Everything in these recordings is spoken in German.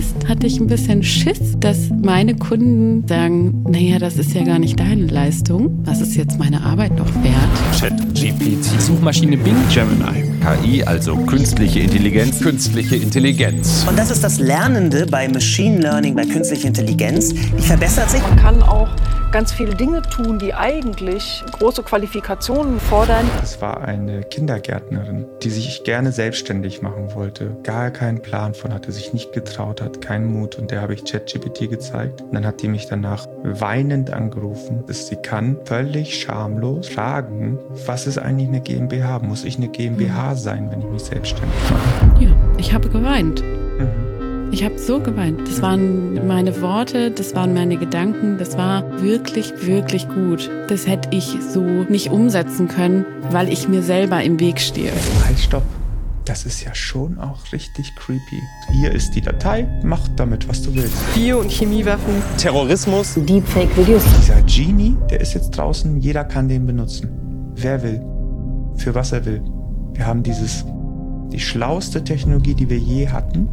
ist, hatte ich ein bisschen Schiss, dass meine Kunden sagen, naja, das ist ja gar nicht deine Leistung. Was ist jetzt meine Arbeit noch wert? Chat, GPT, Suchmaschine Bing, Gemini. KI, also künstliche Intelligenz. Künstliche Intelligenz. Und das ist das Lernende bei Machine Learning, bei künstlicher Intelligenz. Die verbessert sich. Man kann auch ganz viele Dinge tun, die eigentlich große Qualifikationen fordern. Es war eine Kindergärtnerin, die sich gerne selbstständig machen wollte, gar keinen Plan von hatte, sich nicht getraut hat, keinen Mut. Und der habe ich ChatGPT gezeigt. Und dann hat die mich danach weinend angerufen, dass sie kann völlig schamlos fragen, was ist eigentlich eine GmbH? Muss ich eine GmbH sein, wenn ich mich selbstständig mache? Ja, ich habe geweint. Ich habe so geweint. Das waren meine Worte, das waren meine Gedanken, das war wirklich, wirklich gut. Das hätte ich so nicht umsetzen können, weil ich mir selber im Weg stehe. Halt, stopp. Das ist ja schon auch richtig creepy. Hier ist die Datei, mach damit, was du willst. Bio- und Chemiewaffen. Terrorismus. Deepfake-Videos. Dieser Genie, der ist jetzt draußen, jeder kann den benutzen. Wer will. Für was er will. Wir haben dieses, die schlauste Technologie, die wir je hatten,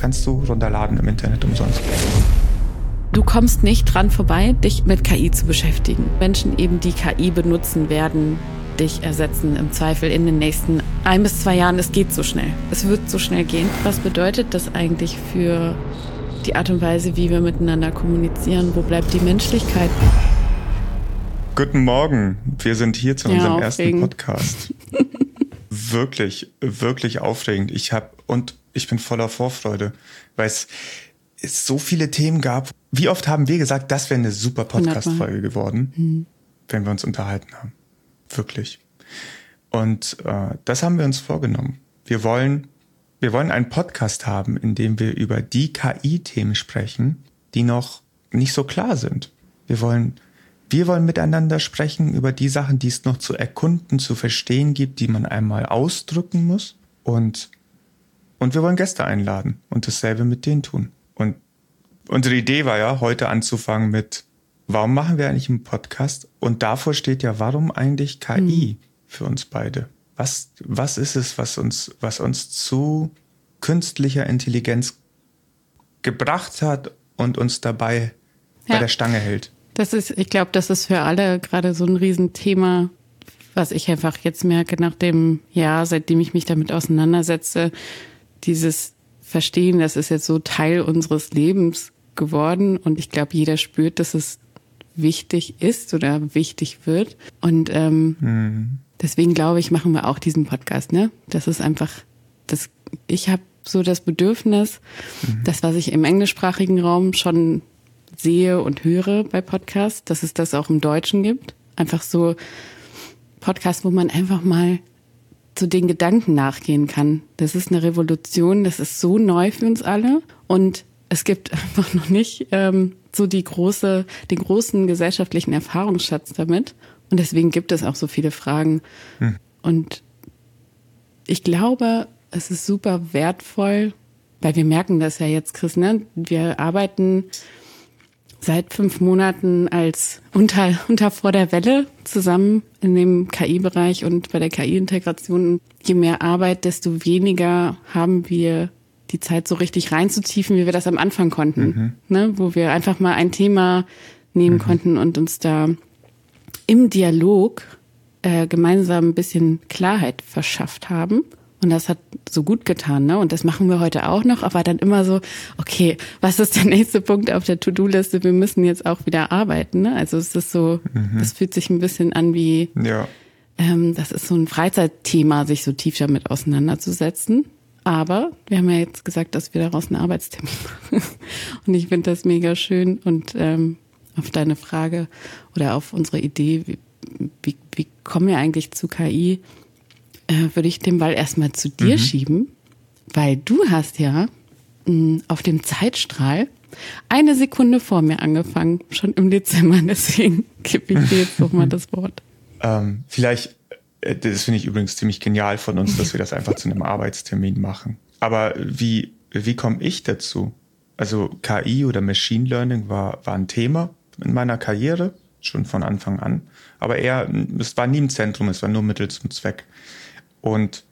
kannst du runterladen im Internet umsonst. Du kommst nicht dran vorbei, dich mit KI zu beschäftigen. Menschen eben, die KI benutzen werden, dich ersetzen im Zweifel in den nächsten ein bis zwei Jahren. Es geht so schnell. Es wird so schnell gehen. Was bedeutet das eigentlich für die Art und Weise, wie wir miteinander kommunizieren? Wo bleibt die Menschlichkeit? Guten Morgen. Wir sind hier zu Ja, unserem ersten aufregend. Podcast. wirklich, wirklich aufregend. Ich habe und ich bin voller Vorfreude, weil es, es so viele Themen gab. Wie oft haben wir gesagt, das wäre eine super Podcast-Folge geworden, wenn wir uns unterhalten haben. Wirklich. Und äh, das haben wir uns vorgenommen. Wir wollen, wir wollen einen Podcast haben, in dem wir über die KI-Themen sprechen, die noch nicht so klar sind. Wir wollen, wir wollen miteinander sprechen über die Sachen, die es noch zu erkunden, zu verstehen gibt, die man einmal ausdrücken muss. Und, und wir wollen Gäste einladen und dasselbe mit denen tun. Und unsere Idee war ja, heute anzufangen mit, warum machen wir eigentlich einen Podcast? Und davor steht ja, warum eigentlich KI für uns beide? Was, was ist es, was uns, was uns zu künstlicher Intelligenz gebracht hat und uns dabei bei Ja. der Stange hält? Das ist, ich glaube, das ist für alle gerade so ein Riesenthema, was ich einfach jetzt merke nach dem Jahr, seitdem ich mich damit auseinandersetze, dieses Verstehen, das ist jetzt so Teil unseres Lebens geworden und ich glaube, jeder spürt, dass es wichtig ist oder wichtig wird und ähm, deswegen glaube ich, machen wir auch diesen Podcast. Ne, das ist einfach, das. Ich habe so das Bedürfnis, das, was ich im englischsprachigen Raum schon sehe und höre bei Podcasts, dass es das auch im Deutschen gibt. Einfach so Podcasts, wo man einfach mal zu den Gedanken nachgehen kann. Das ist eine Revolution, das ist so neu für uns alle und es gibt einfach noch nicht ähm, so die große, den großen gesellschaftlichen Erfahrungsschatz damit und deswegen gibt es auch so viele Fragen und ich glaube, es ist super wertvoll, weil wir merken das ja jetzt, Chris, ne? Wir arbeiten seit fünf Monaten als unter, unter vor der Welle zusammen in dem KI-Bereich und bei der KI-Integration. Je mehr Arbeit, desto weniger haben wir die Zeit so richtig reinzutiefen, wie wir das am Anfang konnten. Ne? Wo wir einfach mal ein Thema nehmen konnten und uns da im Dialog äh, gemeinsam ein bisschen Klarheit verschafft haben. Und das hat so gut getan, ne? Und das machen wir heute auch noch, aber dann immer so, okay, was ist der nächste Punkt auf der To-Do-Liste? Wir müssen jetzt auch wieder arbeiten, ne? Also es ist so, es fühlt sich ein bisschen an wie, Ja. ähm, das ist so ein Freizeitthema, sich so tief damit auseinanderzusetzen. Aber wir haben ja jetzt gesagt, dass wir daraus einen Arbeitstermin machen. Und ich finde das mega schön. Und ähm, auf deine Frage oder auf unsere Idee, wie, wie, wie kommen wir eigentlich zu KI, äh, würde ich den Ball erstmal zu dir schieben, weil du hast ja mh, auf dem Zeitstrahl eine Sekunde vor mir angefangen, schon im Dezember. Deswegen gebe ich dir jetzt nochmal das Wort. Ähm, vielleicht, äh, das finde ich übrigens ziemlich genial von uns, dass wir das einfach zu einem Arbeitstermin machen. Aber wie, wie komme ich dazu? Also KI oder Machine Learning war, war ein Thema in meiner Karriere, schon von Anfang an. Aber eher, es war nie im Zentrum, es war nur Mittel zum Zweck. Und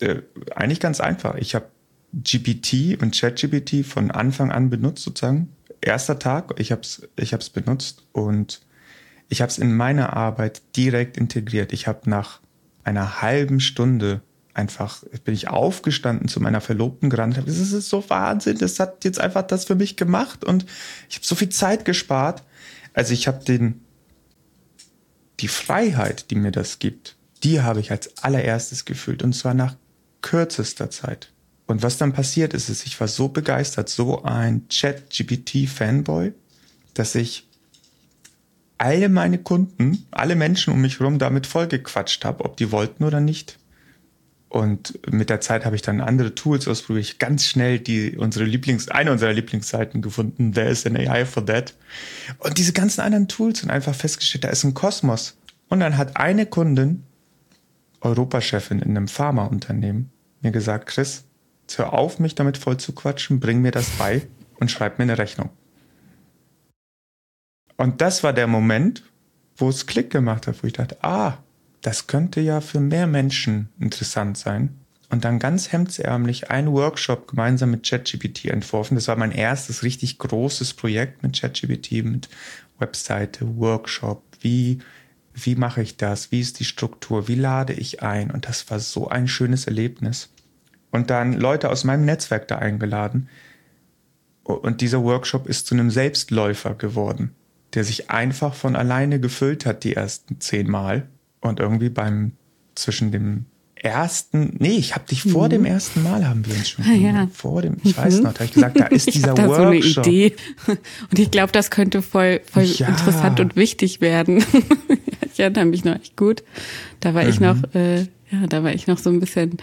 äh, eigentlich ganz einfach. Ich habe GPT und ChatGPT von Anfang an benutzt, sozusagen. Erster Tag, ich habe es ich hab's benutzt und ich habe es in meiner Arbeit direkt integriert. Ich habe nach einer halben Stunde einfach, bin ich aufgestanden zu meiner Verlobten gerannt. Das ist so Wahnsinn, das hat jetzt einfach das für mich gemacht und ich habe so viel Zeit gespart. Also ich habe den, die Freiheit, die mir das gibt, die habe ich als allererstes gefühlt und zwar nach kürzester Zeit. Und was dann passiert ist, ist, ich war so begeistert, so ein Chat-GPT-Fanboy, dass ich alle meine Kunden, alle Menschen um mich herum damit vollgequatscht habe, ob die wollten oder nicht. Und mit der Zeit habe ich dann andere Tools ausprobiert. Ganz schnell die unsere Lieblings eine unserer Lieblingsseiten gefunden. There is an AI for that. Und diese ganzen anderen Tools und einfach festgestellt, da ist ein Kosmos. Und dann hat eine Kundin, Europachefin in einem Pharmaunternehmen, mir gesagt, Chris, hör auf, mich damit voll zu quatschen, bring mir das bei und schreib mir eine Rechnung. Und das war der Moment, wo es Klick gemacht hat, wo ich dachte, ah, das könnte ja für mehr Menschen interessant sein. Und dann ganz hemdsärmlich einen Workshop gemeinsam mit ChatGPT entworfen. Das war mein erstes richtig großes Projekt mit ChatGPT, mit Webseite, Workshop. Wie, wie mache ich das? Wie ist die Struktur? Wie lade ich ein? Und das war so ein schönes Erlebnis. Und dann Leute aus meinem Netzwerk da eingeladen. Und dieser Workshop ist zu einem Selbstläufer geworden der sich einfach von alleine gefüllt hat die ersten zehn Mal. Und irgendwie beim zwischen dem ersten, nee, ich habe dich vor mhm. dem ersten Mal haben wir uns schon ah, ja. vor dem, ich weiß mhm. noch, da habe ich gesagt, da ist dieser ich da Workshop. So eine Idee. Und ich glaube, das könnte voll, voll ja. interessant und wichtig werden. ich erinnere mich noch echt gut. Da war mhm. ich noch, äh, ja, da war ich noch so ein bisschen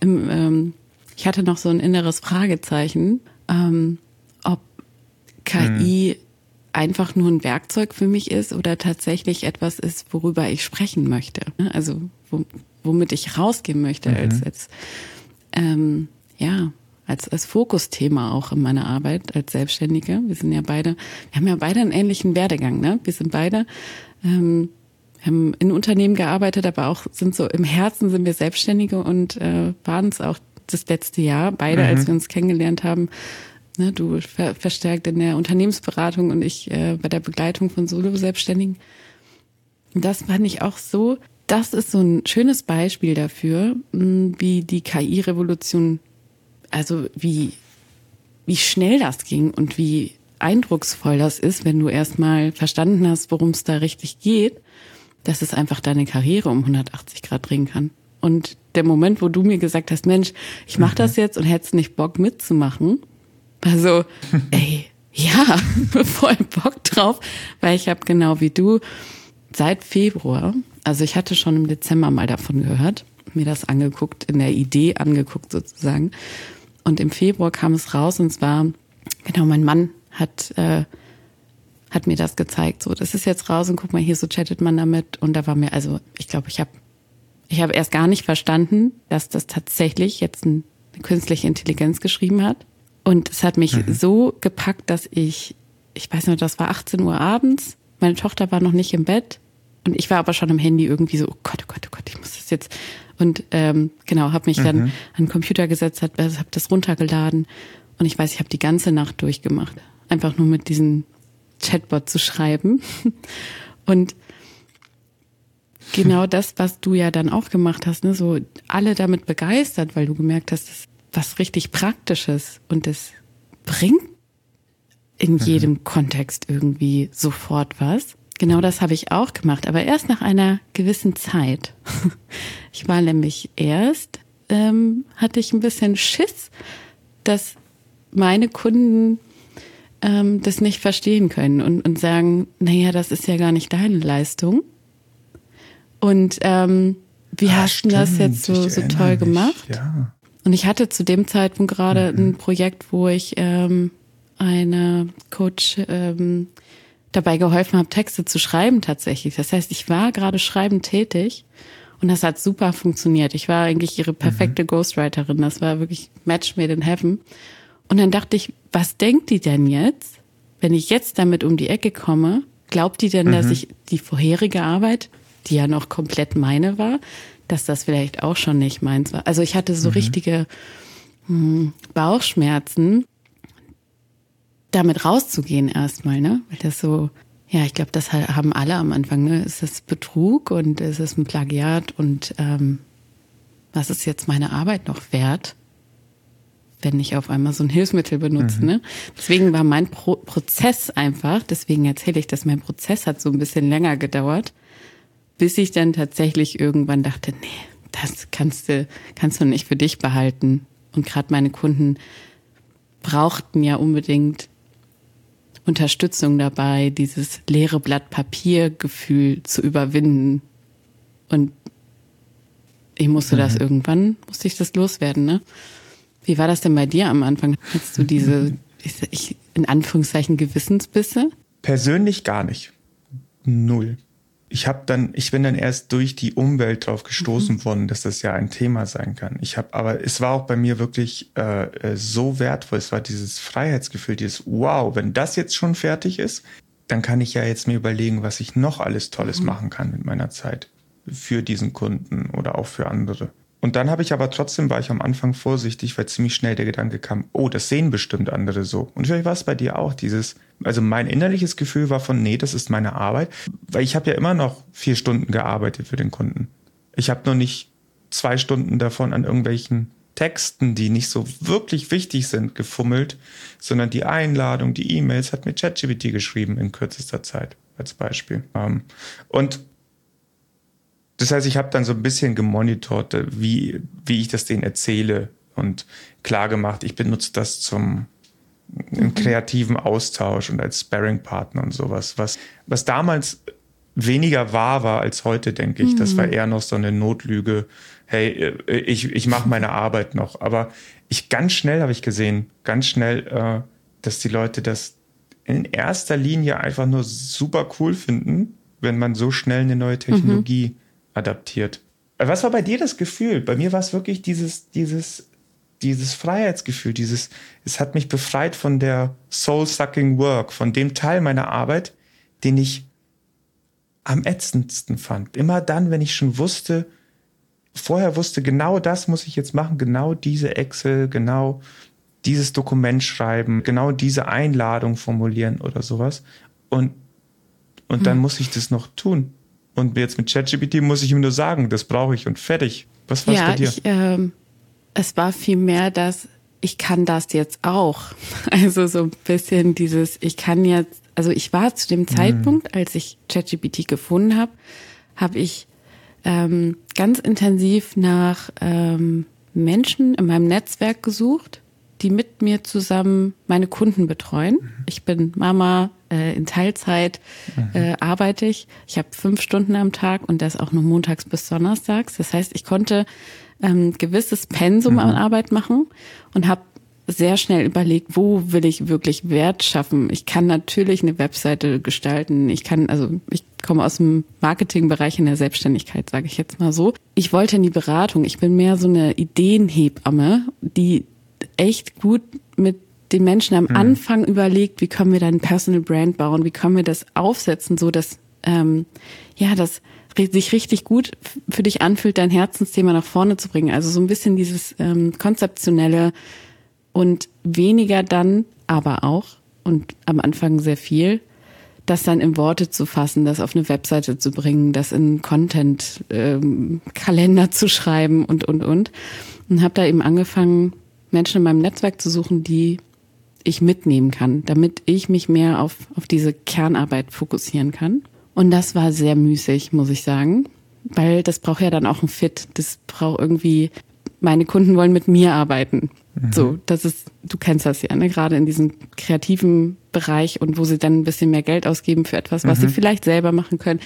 im, ähm, ich hatte noch so ein inneres Fragezeichen, ähm, ob KI mhm einfach nur ein Werkzeug für mich ist oder tatsächlich etwas ist, worüber ich sprechen möchte. Ne? Also womit ich rausgehen möchte mhm. als, als ähm, ja, als, als Fokusthema auch in meiner Arbeit als Selbstständige. Wir sind ja beide, wir haben ja beide einen ähnlichen Werdegang, ne? Wir sind beide, ähm, haben in Unternehmen gearbeitet, aber auch sind so im Herzen sind wir Selbstständige und äh, waren es auch das letzte Jahr, beide, mhm. als wir uns kennengelernt haben, Ne, du ver verstärkt in der Unternehmensberatung und ich äh, bei der Begleitung von Solo-Selbstständigen. Das fand ich auch so, das ist so ein schönes Beispiel dafür, mh, wie die KI-Revolution, also wie, wie schnell das ging und wie eindrucksvoll das ist, wenn du erstmal verstanden hast, worum es da richtig geht, dass es einfach deine Karriere um 180 Grad drehen kann. Und der Moment, wo du mir gesagt hast, Mensch, ich mache mhm. das jetzt und hättest nicht Bock mitzumachen, also, ey, ja, voll Bock drauf, weil ich habe genau wie du seit Februar, also ich hatte schon im Dezember mal davon gehört, mir das angeguckt, in der Idee angeguckt sozusagen. Und im Februar kam es raus und zwar, genau, mein Mann hat, äh, hat mir das gezeigt. So, das ist jetzt raus und guck mal, hier so chattet man damit. Und da war mir, also ich glaube, ich habe ich hab erst gar nicht verstanden, dass das tatsächlich jetzt eine künstliche Intelligenz geschrieben hat. Und es hat mich mhm. so gepackt, dass ich, ich weiß nicht, das war 18 Uhr abends, meine Tochter war noch nicht im Bett und ich war aber schon am Handy irgendwie so, oh Gott, oh Gott, oh Gott, ich muss das jetzt. Und ähm, genau, habe mich mhm. dann an den Computer gesetzt, habe hab das runtergeladen und ich weiß, ich habe die ganze Nacht durchgemacht, einfach nur mit diesem Chatbot zu schreiben. Und genau das, was du ja dann auch gemacht hast, ne, so alle damit begeistert, weil du gemerkt hast, das was richtig Praktisches und es bringt in mhm. jedem Kontext irgendwie sofort was. Genau das habe ich auch gemacht, aber erst nach einer gewissen Zeit. Ich war nämlich erst, ähm, hatte ich ein bisschen Schiss, dass meine Kunden ähm, das nicht verstehen können und, und sagen, naja, das ist ja gar nicht deine Leistung. Und ähm, wie ah, hast du das jetzt so, so toll mich. gemacht? Ja. Und ich hatte zu dem Zeitpunkt gerade mhm. ein Projekt, wo ich ähm, eine Coach ähm, dabei geholfen habe, Texte zu schreiben tatsächlich. Das heißt, ich war gerade schreibend tätig und das hat super funktioniert. Ich war eigentlich ihre perfekte mhm. Ghostwriterin. Das war wirklich Match made in heaven. Und dann dachte ich, was denkt die denn jetzt, wenn ich jetzt damit um die Ecke komme? Glaubt die denn, mhm. dass ich die vorherige Arbeit, die ja noch komplett meine war, dass das vielleicht auch schon nicht meins war. Also ich hatte so mhm. richtige, hm, Bauchschmerzen, damit rauszugehen erstmal, ne? Weil das so, ja, ich glaube, das haben alle am Anfang, ne? Ist das Betrug und ist es ein Plagiat und ähm, was ist jetzt meine Arbeit noch wert, wenn ich auf einmal so ein Hilfsmittel benutze, mhm. ne? Deswegen war mein Pro Prozess einfach, deswegen erzähle ich, dass mein Prozess hat so ein bisschen länger gedauert, bis ich dann tatsächlich irgendwann dachte, nee, das kannst du, kannst du nicht für dich behalten. Und gerade meine Kunden brauchten ja unbedingt Unterstützung dabei, dieses leere Blatt Papier-Gefühl zu überwinden. Und ich musste mhm. das irgendwann, musste ich das loswerden, ne? Wie war das denn bei dir am Anfang? Hattest du diese, ich, in Anführungszeichen, Gewissensbisse? Persönlich gar nicht. Null ich habe dann, ich bin dann erst durch die Umwelt drauf gestoßen mhm. worden, dass das ja ein Thema sein kann. Ich habe, aber es war auch bei mir wirklich äh, äh, so wertvoll. Es war dieses Freiheitsgefühl, dieses Wow, wenn das jetzt schon fertig ist, dann kann ich ja jetzt mir überlegen, was ich noch alles Tolles mhm. machen kann mit meiner Zeit für diesen Kunden oder auch für andere. Und dann habe ich aber trotzdem, war ich am Anfang vorsichtig, weil ziemlich schnell der Gedanke kam, oh, das sehen bestimmt andere so. Und vielleicht war es bei dir auch dieses, also mein innerliches Gefühl war von, nee, das ist meine Arbeit, weil ich habe ja immer noch vier Stunden gearbeitet für den Kunden. Ich habe noch nicht zwei Stunden davon an irgendwelchen Texten, die nicht so wirklich wichtig sind, gefummelt, sondern die Einladung, die E-Mails hat mir ChatGPT geschrieben in kürzester Zeit als Beispiel. Ähm, und das heißt, ich habe dann so ein bisschen gemonitort, äh, wie, wie ich das denen erzähle und klar gemacht, ich benutze das zum im kreativen Austausch und als Sparring-Partner und sowas, was, was damals weniger wahr war als heute, denke ich. Mhm. Das war mhm. eher noch so eine Notlüge. Hey, äh, ich, ich mache meine Arbeit noch. Aber ich ganz schnell habe ich gesehen, ganz schnell, äh, dass die Leute das in erster Linie einfach nur super cool finden, wenn man so schnell eine neue Technologie mhm adaptiert. Was war bei dir das Gefühl? Bei mir war es wirklich dieses, dieses, dieses Freiheitsgefühl, dieses, es hat mich befreit von der soul-sucking work, von dem Teil meiner Arbeit, den ich am ätzendsten fand. Immer dann, wenn ich schon wusste, vorher wusste, genau das muss ich jetzt machen, genau diese Excel, genau dieses Dokument schreiben, genau diese Einladung formulieren oder sowas. Und, und dann hm. muss ich das noch tun. Und jetzt mit ChatGPT muss ich ihm nur sagen, das brauche ich und fertig. Was war ja, bei dir? Ich, ähm, es war viel mehr das, ich kann das jetzt auch. Also so ein bisschen dieses, ich kann jetzt, also ich war zu dem Zeitpunkt, als ich ChatGPT gefunden habe, habe ich ähm, ganz intensiv nach ähm, Menschen in meinem Netzwerk gesucht, die mit mir zusammen meine Kunden betreuen. Mhm. Ich bin Mama, äh, in Teilzeit mhm. äh, arbeite ich. Ich habe fünf Stunden am Tag und das auch nur montags bis donnerstags. Das heißt, ich konnte ähm, gewisses Pensum mhm. an Arbeit machen und habe sehr schnell überlegt, wo will ich wirklich Wert schaffen. Ich kann natürlich eine Webseite gestalten. Ich kann, also ich komme aus dem Marketingbereich in der Selbstständigkeit, sage ich jetzt mal so. Ich wollte in die Beratung. Ich bin mehr so eine Ideenhebamme, die echt gut mit den Menschen am hm. Anfang überlegt, wie können wir dann Personal Brand bauen, wie können wir das aufsetzen, so dass ähm, ja das sich richtig gut für dich anfühlt, dein Herzensthema nach vorne zu bringen. Also so ein bisschen dieses ähm, konzeptionelle und weniger dann, aber auch und am Anfang sehr viel, das dann in Worte zu fassen, das auf eine Webseite zu bringen, das in Content ähm, Kalender zu schreiben und und und und habe da eben angefangen Menschen in meinem Netzwerk zu suchen, die ich mitnehmen kann, damit ich mich mehr auf, auf diese Kernarbeit fokussieren kann. Und das war sehr müßig, muss ich sagen, weil das braucht ja dann auch ein Fit. Das braucht irgendwie, meine Kunden wollen mit mir arbeiten. Mhm. So, das ist, du kennst das ja, ne? gerade in diesem kreativen Bereich und wo sie dann ein bisschen mehr Geld ausgeben für etwas, was mhm. sie vielleicht selber machen können.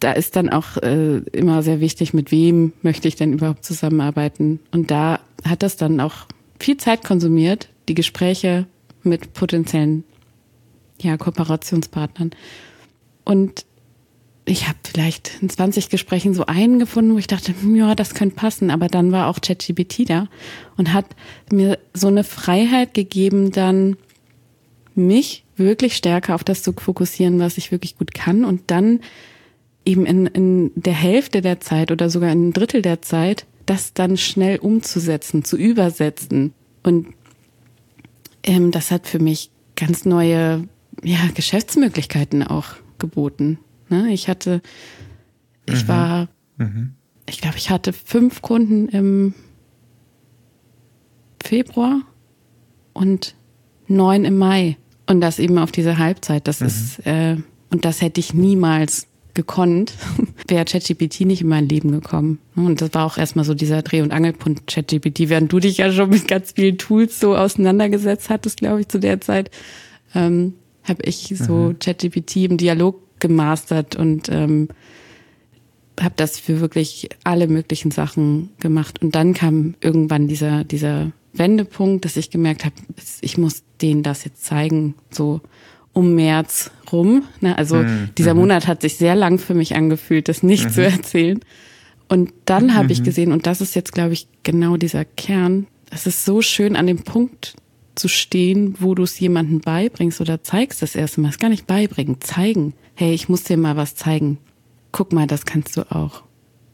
Da ist dann auch äh, immer sehr wichtig, mit wem möchte ich denn überhaupt zusammenarbeiten. Und da hat das dann auch viel Zeit konsumiert, die Gespräche mit potenziellen ja, Kooperationspartnern. Und ich habe vielleicht in 20 Gesprächen so einen gefunden, wo ich dachte, hm, ja, das könnte passen. Aber dann war auch ChatGPT da und hat mir so eine Freiheit gegeben, dann mich wirklich stärker auf das zu fokussieren, was ich wirklich gut kann und dann eben in, in der Hälfte der Zeit oder sogar in ein Drittel der Zeit das dann schnell umzusetzen, zu übersetzen Und ähm, das hat für mich ganz neue ja, Geschäftsmöglichkeiten auch geboten. Ne? Ich hatte, ich mhm. war, mhm. ich glaube, ich hatte fünf Kunden im Februar und neun im Mai. Und das eben auf diese Halbzeit. Das mhm. ist, äh, und das hätte ich niemals gekonnt, wäre ChatGPT nicht in mein Leben gekommen. Und das war auch erstmal so dieser Dreh- und Angelpunkt ChatGPT, während du dich ja schon mit ganz vielen Tools so auseinandergesetzt hattest, glaube ich, zu der Zeit, ähm, habe ich so mhm. ChatGPT im Dialog gemastert und ähm, habe das für wirklich alle möglichen Sachen gemacht. Und dann kam irgendwann dieser, dieser Wendepunkt, dass ich gemerkt habe, ich muss denen das jetzt zeigen, so um März rum. Ne? Also mhm. dieser mhm. Monat hat sich sehr lang für mich angefühlt, das nicht mhm. zu erzählen. Und dann habe ich mhm. gesehen, und das ist jetzt, glaube ich, genau dieser Kern, es ist so schön an dem Punkt zu stehen, wo du es jemandem beibringst oder zeigst das erste Mal. Es gar nicht beibringen, zeigen. Hey, ich muss dir mal was zeigen. Guck mal, das kannst du auch.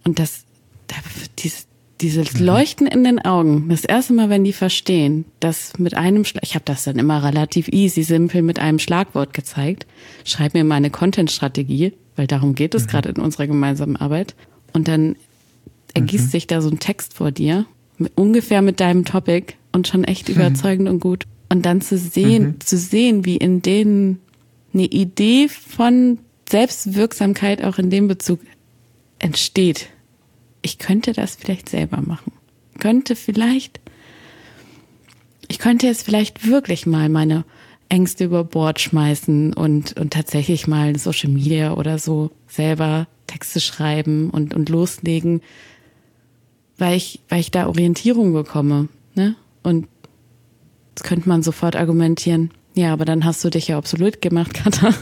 Und das, dieses, dieses mhm. Leuchten in den Augen, das erste Mal, wenn die verstehen, dass mit einem Schlag, ich habe das dann immer relativ easy, simpel mit einem Schlagwort gezeigt, schreib mir mal eine Content-Strategie, weil darum geht es mhm. gerade in unserer gemeinsamen Arbeit. Und dann ergießt mhm. sich da so ein Text vor dir, mit, ungefähr mit deinem Topic und schon echt überzeugend und gut. Und dann zu sehen, mhm. zu sehen, wie in denen eine Idee von Selbstwirksamkeit auch in dem Bezug entsteht ich könnte das vielleicht selber machen. Könnte vielleicht, ich könnte jetzt vielleicht wirklich mal meine Ängste über Bord schmeißen und, und tatsächlich mal Social Media oder so selber Texte schreiben und, und loslegen, weil ich, weil ich da Orientierung bekomme, ne? Und das könnte man sofort argumentieren. Ja, aber dann hast du dich ja absolut gemacht, Katha.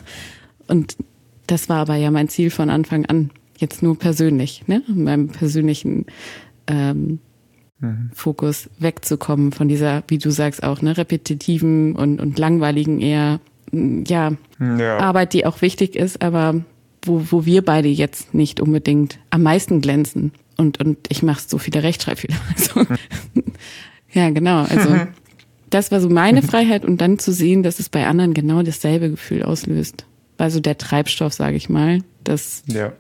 Und das war aber ja mein Ziel von Anfang an jetzt nur persönlich, ne, in meinem persönlichen ähm, mhm. Fokus wegzukommen von dieser, wie du sagst auch, ne, repetitiven und, und langweiligen eher, ja, ja, Arbeit, die auch wichtig ist, aber wo, wo wir beide jetzt nicht unbedingt am meisten glänzen. Und, und ich mache so viele Rechtschreibfehler. Also, ja, genau. Also das war so meine Freiheit und dann zu sehen, dass es bei anderen genau dasselbe Gefühl auslöst. War so der Treibstoff, sage ich mal, dass ja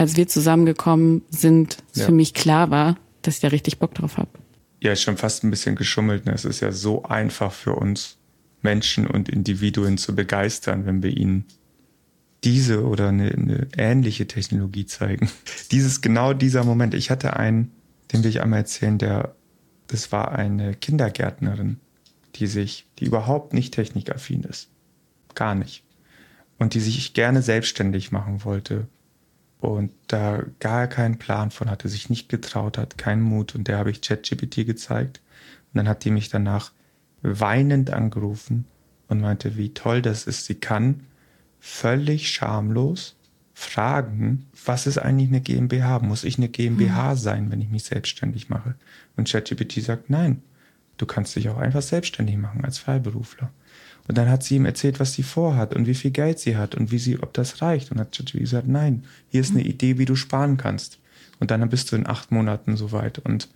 als wir zusammengekommen sind, ja. für mich klar war, dass ich da richtig Bock drauf habe. Ja, ist schon fast ein bisschen geschummelt. Ne? Es ist ja so einfach für uns Menschen und Individuen zu begeistern, wenn wir ihnen diese oder eine, eine ähnliche Technologie zeigen. Dieses genau dieser Moment. Ich hatte einen, den will ich einmal erzählen, der, das war eine Kindergärtnerin, die sich, die überhaupt nicht technikaffin ist. Gar nicht. Und die sich gerne selbstständig machen wollte und da gar keinen Plan von hatte, sich nicht getraut hat, keinen Mut. Und der habe ich ChatGPT gezeigt. Und dann hat die mich danach weinend angerufen und meinte, wie toll das ist. Sie kann völlig schamlos fragen, was ist eigentlich eine GmbH? Muss ich eine GmbH hm. sein, wenn ich mich selbstständig mache? Und ChatGPT sagt, nein, du kannst dich auch einfach selbstständig machen als Freiberufler. Und dann hat sie ihm erzählt, was sie vorhat und wie viel Geld sie hat und wie sie, ob das reicht. Und hat gesagt, nein, hier ist eine Idee, wie du sparen kannst. Und dann bist du in acht Monaten soweit. Und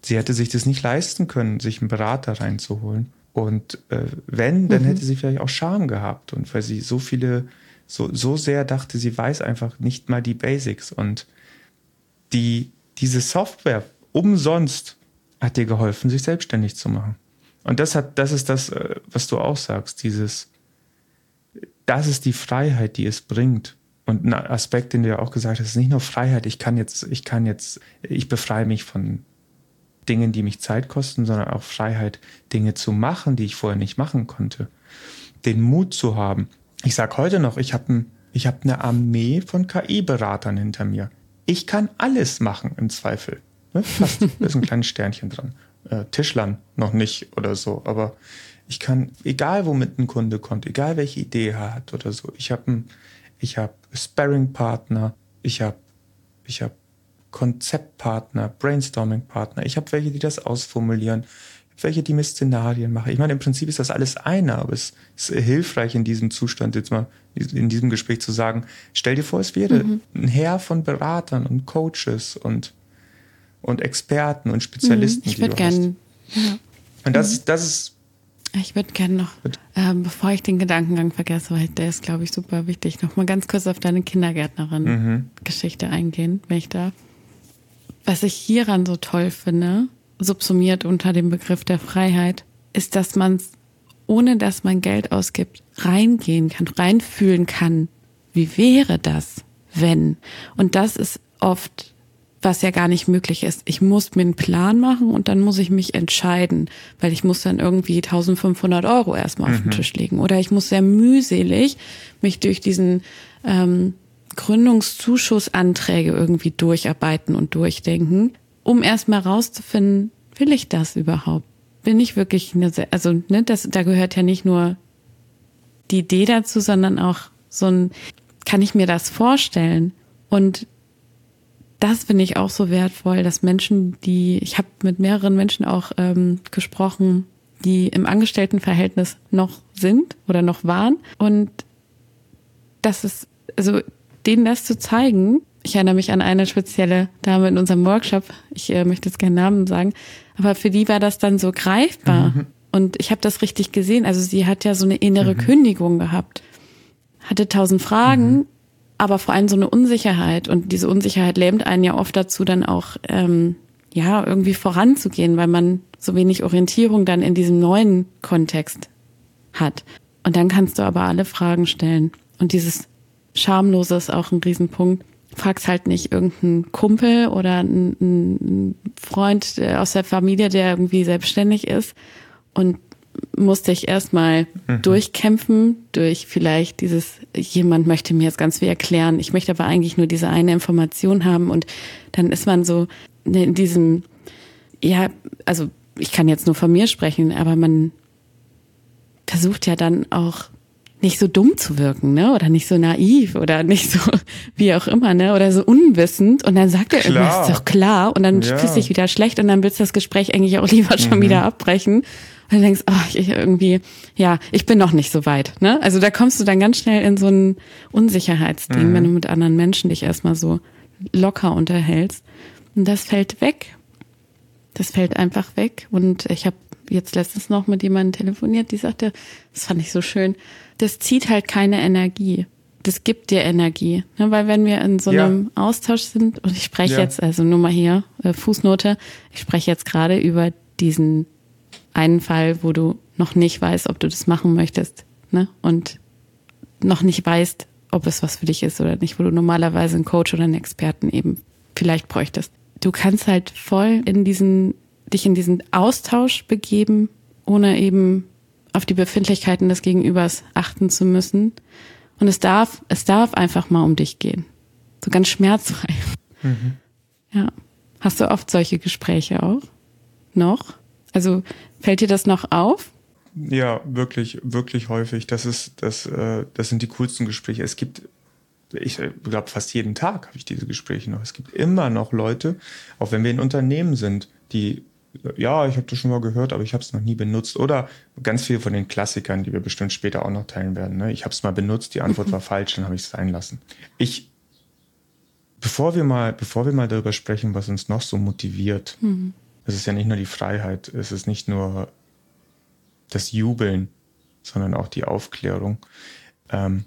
sie hätte sich das nicht leisten können, sich einen Berater reinzuholen. Und äh, wenn, dann mhm. hätte sie vielleicht auch Scham gehabt. Und weil sie so viele, so, so sehr dachte, sie weiß einfach nicht mal die Basics. Und die, diese Software umsonst hat dir geholfen, sich selbstständig zu machen. Und das hat, das ist das, äh, was du auch sagst, dieses, das ist die Freiheit, die es bringt. Und ein Aspekt, den du ja auch gesagt hast, ist nicht nur Freiheit, ich kann jetzt, ich kann jetzt, ich befreie mich von Dingen, die mich Zeit kosten, sondern auch Freiheit, Dinge zu machen, die ich vorher nicht machen konnte. Den Mut zu haben. Ich sag heute noch, ich habe ein, ich hab eine Armee von KI-Beratern hinter mir. Ich kann alles machen im Zweifel. Ne? Fast. Da ist ein kleines Sternchen dran äh, Tischlern noch nicht oder so, aber ich kann, egal womit ein Kunde kommt, egal welche Idee er hat oder so, ich habe ich habe Sparring-Partner, ich habe ich habe Konzeptpartner, Brainstorming-Partner, ich habe welche, die das ausformulieren, welche, die mir Szenarien machen. Ich meine, im Prinzip ist das alles einer, aber es ist hilfreich in diesem Zustand jetzt mal, in diesem Gespräch zu sagen, stell dir vor, es wäre mhm. ein Heer von Beratern und Coaches und und Experten und Spezialisten. Mhm. Ich würde gerne Ja. Und das, das ist Ich würde gerne noch, ähm, bevor ich den Gedankengang vergesse, weil der ist, glaube ich, super wichtig, noch mal ganz kurz auf deine Kindergärtnerin-Geschichte eingehen, wenn ich darf. Was ich hieran so toll finde, subsumiert unter dem Begriff der Freiheit, ist, dass man es, ohne dass man Geld ausgibt, reingehen kann, reinfühlen kann. Wie wäre das, wenn? Und das ist oft, was ja gar nicht möglich ist. Ich muss mir einen Plan machen und dann muss ich mich entscheiden, weil ich muss dann irgendwie 1500 Euro erstmal auf den Tisch legen. Oder ich muss sehr mühselig mich durch diesen ähm, Gründungszuschusssanträge irgendwie durcharbeiten und durchdenken, um erstmal rauszufinden, will ich das überhaupt? Bin ich wirklich eine, also ne, das, da gehört ja nicht nur die Idee dazu, sondern auch so ein, kann ich mir das vorstellen? Und das finde ich auch so wertvoll, dass Menschen, die, ich habe mit mehreren Menschen auch ähm, gesprochen, die im Angestelltenverhältnis noch sind oder noch waren. Und das ist, also denen das zu zeigen, ich erinnere mich an eine spezielle Dame in unserem Workshop, ich äh, möchte jetzt keinen Namen sagen, aber für die war das dann so greifbar. Und ich habe das richtig gesehen. Also sie hat ja so eine innere Kündigung gehabt, hatte tausend Fragen, aber vor allem so eine Unsicherheit. Und diese Unsicherheit lähmt einen ja oft dazu, dann auch ähm, ja irgendwie voranzugehen, weil man so wenig Orientierung dann in diesem neuen Kontext hat. Und dann kannst du aber alle Fragen stellen. Und dieses Schamlose ist auch ein Riesenpunkt. Fragst halt nicht irgendeinen Kumpel oder einen, Freund äh, aus der Familie, der irgendwie selbstständig ist und musst dich erstmal durchkämpfen durch vielleicht dieses, jemand möchte mir jetzt ganz viel erklären, ich möchte aber eigentlich nur diese eine Information haben und dann ist man so in diesem, ja, also ich kann jetzt nur von mir sprechen, aber man versucht ja dann auch nicht so dumm zu wirken, ne? Oder nicht so naiv oder nicht so wie auch immer, ne? Oder so unwissend. Und dann sagt er Klar. irgendwas, ist doch klar. Und dann Ja. fühlst du dich wieder schlecht und dann willst du das Gespräch eigentlich auch lieber schon wieder abbrechen. Und dann denkst, oh, ich irgendwie, ja, ich bin noch nicht so weit, ne? Also da kommst du dann ganz schnell in so ein Unsicherheitsding, wenn du mit anderen Menschen dich erstmal so locker unterhältst. Und das fällt weg. Das fällt einfach weg. Und ich habe jetzt letztens noch mit jemandem telefoniert, die sagte, das fand ich so schön, das zieht halt keine Energie. Das gibt dir Energie. Ne? Weil wenn wir in so Ja. einem Austausch sind, und ich spreche Ja. jetzt, also nur mal hier, äh, Fußnote, ich spreche jetzt gerade über diesen einen Fall, wo du noch nicht weißt, ob du das machen möchtest. Ne? Und noch nicht weißt, ob es was für dich ist oder nicht, wo du normalerweise einen Coach oder einen Experten eben vielleicht bräuchtest. Du kannst halt voll in diesen, dich in diesen Austausch begeben, ohne eben auf die Befindlichkeiten des Gegenübers achten zu müssen. Und es darf, es darf einfach mal um dich gehen. So ganz schmerzfrei. Ja. Hast du oft solche Gespräche auch? Noch? Also fällt dir das noch auf? Ja, wirklich, wirklich häufig. Das ist, das, äh, das sind die coolsten Gespräche. Es gibt, ich glaube, fast jeden Tag habe ich diese Gespräche noch. Es gibt immer noch Leute, auch wenn wir in Unternehmen sind, die, ja, ich habe das schon mal gehört, aber ich habe es noch nie benutzt. Oder ganz viel von den Klassikern, die wir bestimmt später auch noch teilen werden. Ne? Ich habe es mal benutzt, die Antwort war falsch, dann habe ich es sein lassen. Ich, bevor wir mal, bevor wir mal darüber sprechen, was uns noch so motiviert, es ist ja nicht nur die Freiheit, es ist nicht nur das Jubeln, sondern auch die Aufklärung. Ähm,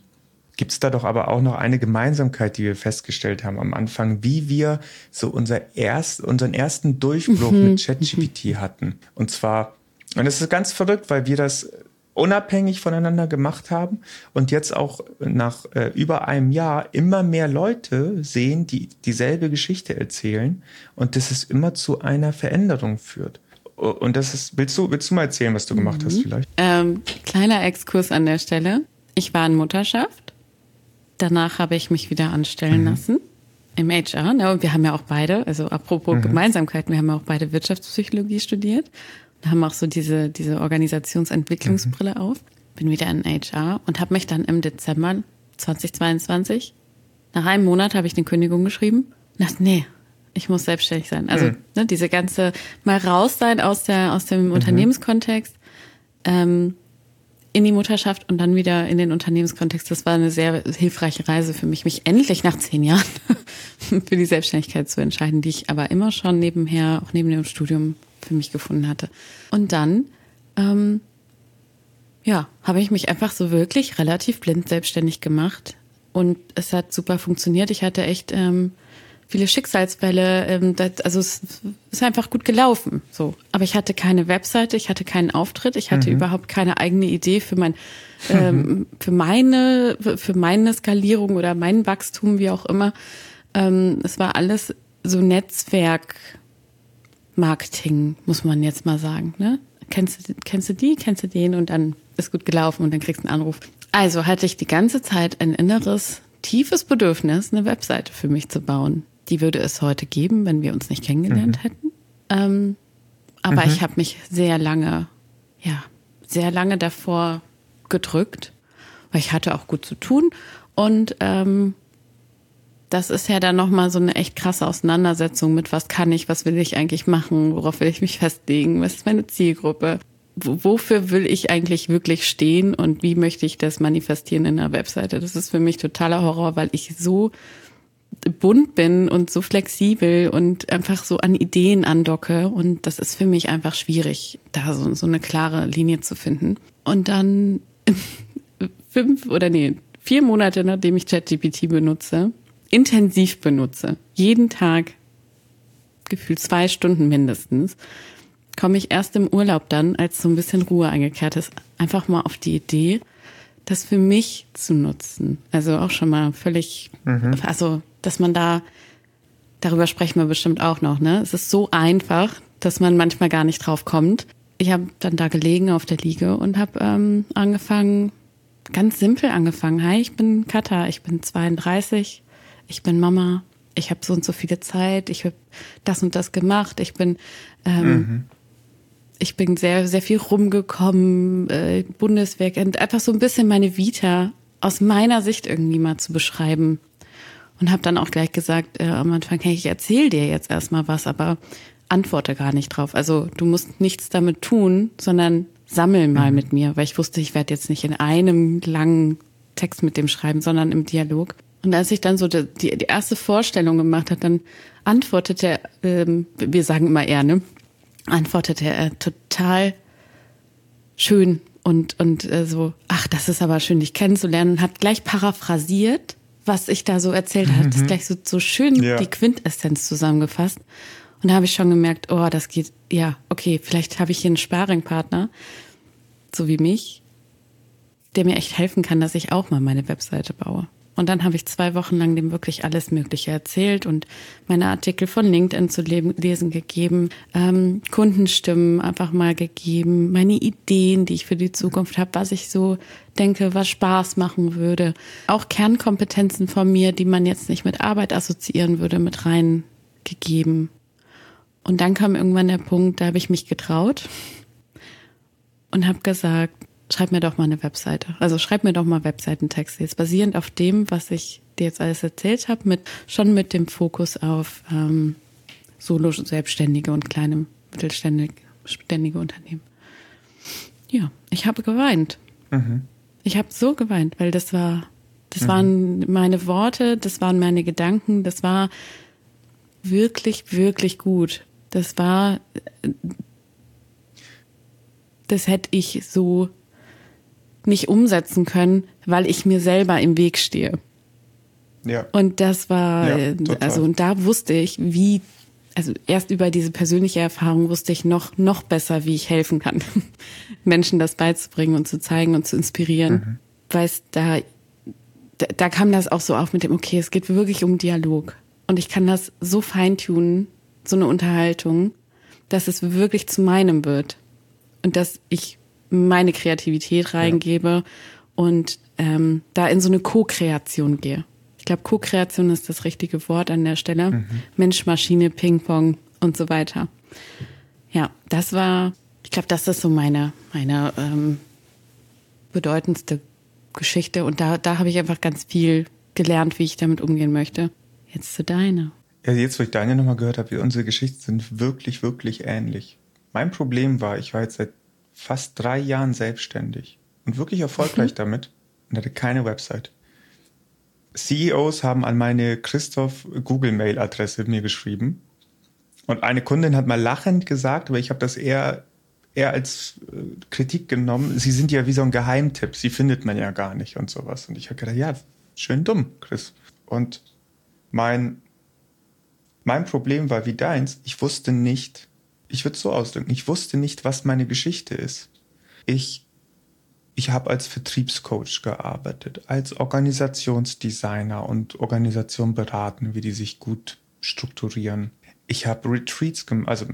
Gibt es da doch aber auch noch eine Gemeinsamkeit, die wir festgestellt haben am Anfang, wie wir so unser erst, unseren ersten Durchbruch mit ChatGPT hatten. Und zwar, und es ist ganz verrückt, weil wir das unabhängig voneinander gemacht haben und jetzt auch nach äh, über einem Jahr immer mehr Leute sehen, die dieselbe Geschichte erzählen und dass es immer zu einer Veränderung führt. Und das ist, willst du, willst du mal erzählen, was du gemacht hast vielleicht? Ähm, kleiner Exkurs an der Stelle. Ich war in Mutterschaft. Danach habe ich mich wieder anstellen lassen im HR. Ne? Und wir haben ja auch beide, also apropos Gemeinsamkeiten, wir haben ja auch beide Wirtschaftspsychologie studiert haben auch so diese, diese Organisationsentwicklungsbrille auf. Bin wieder in HR und habe mich dann im Dezember 2022, nach einem Monat habe ich eine Kündigung geschrieben und dachte, nee, ich muss selbstständig sein. Also ne, diese ganze mal raus sein aus der aus dem Unternehmenskontext ähm, in die Mutterschaft und dann wieder in den Unternehmenskontext. Das war eine sehr hilfreiche Reise für mich, mich endlich nach zehn Jahren für die Selbstständigkeit zu entscheiden, die ich aber immer schon nebenher, auch neben dem Studium für mich gefunden hatte. Und dann, ähm, ja, habe ich mich einfach so wirklich relativ blind selbstständig gemacht. Und es hat super funktioniert. Ich hatte echt ähm, viele Schicksalsfälle. Ähm, das, also es ist einfach gut gelaufen. So, aber ich hatte keine Webseite, ich hatte keinen Auftritt, ich hatte mhm. überhaupt keine eigene Idee für mein ähm, für meine für meine Skalierung oder mein Wachstum, wie auch immer. Ähm, es war alles so Netzwerk Marketing, muss man jetzt mal sagen. Ne? Kennst, du, kennst du die, kennst du den und dann ist gut gelaufen und dann kriegst du einen Anruf. Also hatte ich die ganze Zeit ein inneres, tiefes Bedürfnis, eine Webseite für mich zu bauen. Die würde es heute geben, wenn wir uns nicht kennengelernt mhm. hätten. Ähm, aber mhm. ich habe mich sehr lange, ja, sehr lange davor gedrückt, weil ich hatte auch gut zu tun und ähm, das ist ja dann nochmal so eine echt krasse Auseinandersetzung mit, was kann ich, was will ich eigentlich machen, worauf will ich mich festlegen, was ist meine Zielgruppe, wofür will ich eigentlich wirklich stehen und wie möchte ich das manifestieren in einer Webseite. Das ist für mich totaler Horror, weil ich so bunt bin und so flexibel und einfach so an Ideen andocke und das ist für mich einfach schwierig, da so, so eine klare Linie zu finden. Und dann fünf oder nee, vier Monate nachdem ich ChatGPT benutze, intensiv benutze, jeden Tag gefühlt zwei Stunden mindestens, komme ich erst im Urlaub dann, als so ein bisschen Ruhe eingekehrt ist, einfach mal auf die Idee, das für mich zu nutzen. Also auch schon mal völlig, mhm. also dass man da, darüber sprechen wir bestimmt auch noch, ne? Es ist so einfach, dass man manchmal gar nicht drauf kommt. Ich habe dann da gelegen auf der Liege und habe ähm, angefangen, ganz simpel angefangen. Hi, ich bin Katha, ich bin 32, ich bin Mama, ich habe so und so viele Zeit, ich habe das und das gemacht, ich bin ähm, mhm. ich bin sehr sehr viel rumgekommen, äh, Bundeswehr, einfach so ein bisschen meine Vita aus meiner Sicht irgendwie mal zu beschreiben und habe dann auch gleich gesagt äh, am Anfang, hey, ich erzähle dir jetzt erstmal was, aber antworte gar nicht drauf. Also du musst nichts damit tun, sondern sammel mal mhm. mit mir, weil ich wusste, ich werde jetzt nicht in einem langen Text mit dem schreiben, sondern im Dialog. Und als ich dann so die, die erste Vorstellung gemacht hat, dann antwortete er, ähm, wir sagen immer er, ne? Antwortete er total schön und, und äh, so, ach, das ist aber schön, dich kennenzulernen und hat gleich paraphrasiert, was ich da so erzählt mhm. habe. Das ist gleich so, so schön ja. die Quintessenz zusammengefasst. Und da habe ich schon gemerkt, oh, das geht, ja, okay, vielleicht habe ich hier einen Sparingpartner, so wie mich, der mir echt helfen kann, dass ich auch mal meine Webseite baue. Und dann habe ich zwei Wochen lang dem wirklich alles Mögliche erzählt und meine Artikel von LinkedIn zu lesen gegeben, ähm, Kundenstimmen einfach mal gegeben, meine Ideen, die ich für die Zukunft habe, was ich so denke, was Spaß machen würde. Auch Kernkompetenzen von mir, die man jetzt nicht mit Arbeit assoziieren würde, mit reingegeben. Und dann kam irgendwann der Punkt, da habe ich mich getraut und habe gesagt, schreib mir doch mal eine Webseite. Also schreib mir doch mal Webseitentexte. Jetzt basierend auf dem, was ich dir jetzt alles erzählt habe, mit, schon mit dem Fokus auf ähm, Solo-Selbstständige und kleine mittelständige Unternehmen. Ja, ich habe geweint. Mhm. Ich habe so geweint, weil das war, das mhm. waren meine Worte, das waren meine Gedanken, das war wirklich, wirklich gut. Das war, das hätte ich so nicht umsetzen können, weil ich mir selber im Weg stehe. Ja. Und das war, ja, äh, also, und da wusste ich, wie, also erst über diese persönliche Erfahrung wusste ich noch, noch besser, wie ich helfen kann, Menschen das beizubringen und zu zeigen und zu inspirieren. Mhm. Weil es da, da, da kam das auch so auf mit dem, okay, es geht wirklich um Dialog. Und ich kann das so feintunen, so eine Unterhaltung, dass es wirklich zu meinem wird. Und dass ich meine Kreativität reingebe ja. und ähm, da in so eine Co-Kreation gehe. Ich glaube, Co-Kreation ist das richtige Wort an der Stelle. Mhm. Mensch, Maschine, Ping-Pong und so weiter. Ja, das war, ich glaube, das ist so meine, meine ähm, bedeutendste Geschichte. Und da, da habe ich einfach ganz viel gelernt, wie ich damit umgehen möchte. Jetzt zu deiner. Ja, jetzt, wo ich deine nochmal gehört habe, unsere Geschichten sind wirklich, wirklich ähnlich. Mein Problem war, ich war jetzt seit fast drei Jahren selbstständig und wirklich erfolgreich mhm. damit und hatte keine Website. CEOs haben an meine Christoph Google Mail Adresse mir geschrieben. Und eine Kundin hat mal lachend gesagt, aber ich habe das eher, eher als äh, Kritik genommen. Sie sind ja wie so ein Geheimtipp. Sie findet man ja gar nicht und sowas. Und ich habe gedacht, ja, schön dumm, Chris. Und mein, mein Problem war wie deins. Ich wusste nicht, ich würde es so ausdrücken, ich wusste nicht, was meine Geschichte ist. Ich, ich habe als Vertriebscoach gearbeitet, als Organisationsdesigner und Organisation beraten, wie die sich gut strukturieren. Ich habe Retreats gemacht, also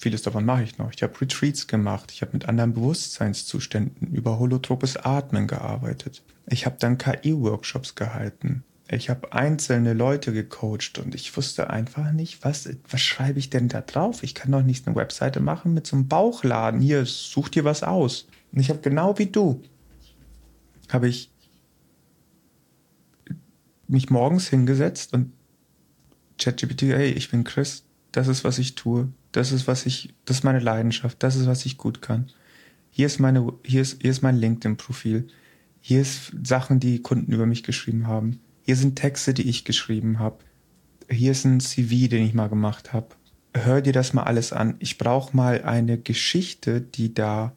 vieles davon mache ich noch. Ich habe Retreats gemacht, ich habe mit anderen Bewusstseinszuständen über holotropes Atmen gearbeitet. Ich habe dann KI-Workshops gehalten. Ich habe einzelne Leute gecoacht und ich wusste einfach nicht, was, was schreibe ich denn da drauf? Ich kann doch nicht eine Webseite machen mit so einem Bauchladen. Hier, such dir was aus. Und ich habe genau wie du, habe ich mich morgens hingesetzt und ChatGPT, hey, ich bin Chris, das ist, was ich tue, das ist, was ich, das ist meine Leidenschaft, das ist, was ich gut kann. Hier ist meine, hier ist, hier ist mein LinkedIn-Profil. Hier ist Sachen, die Kunden über mich geschrieben haben. Hier sind Texte, die ich geschrieben habe. Hier ist ein CV, den ich mal gemacht habe. Hör dir das mal alles an. Ich brauche mal eine Geschichte, die da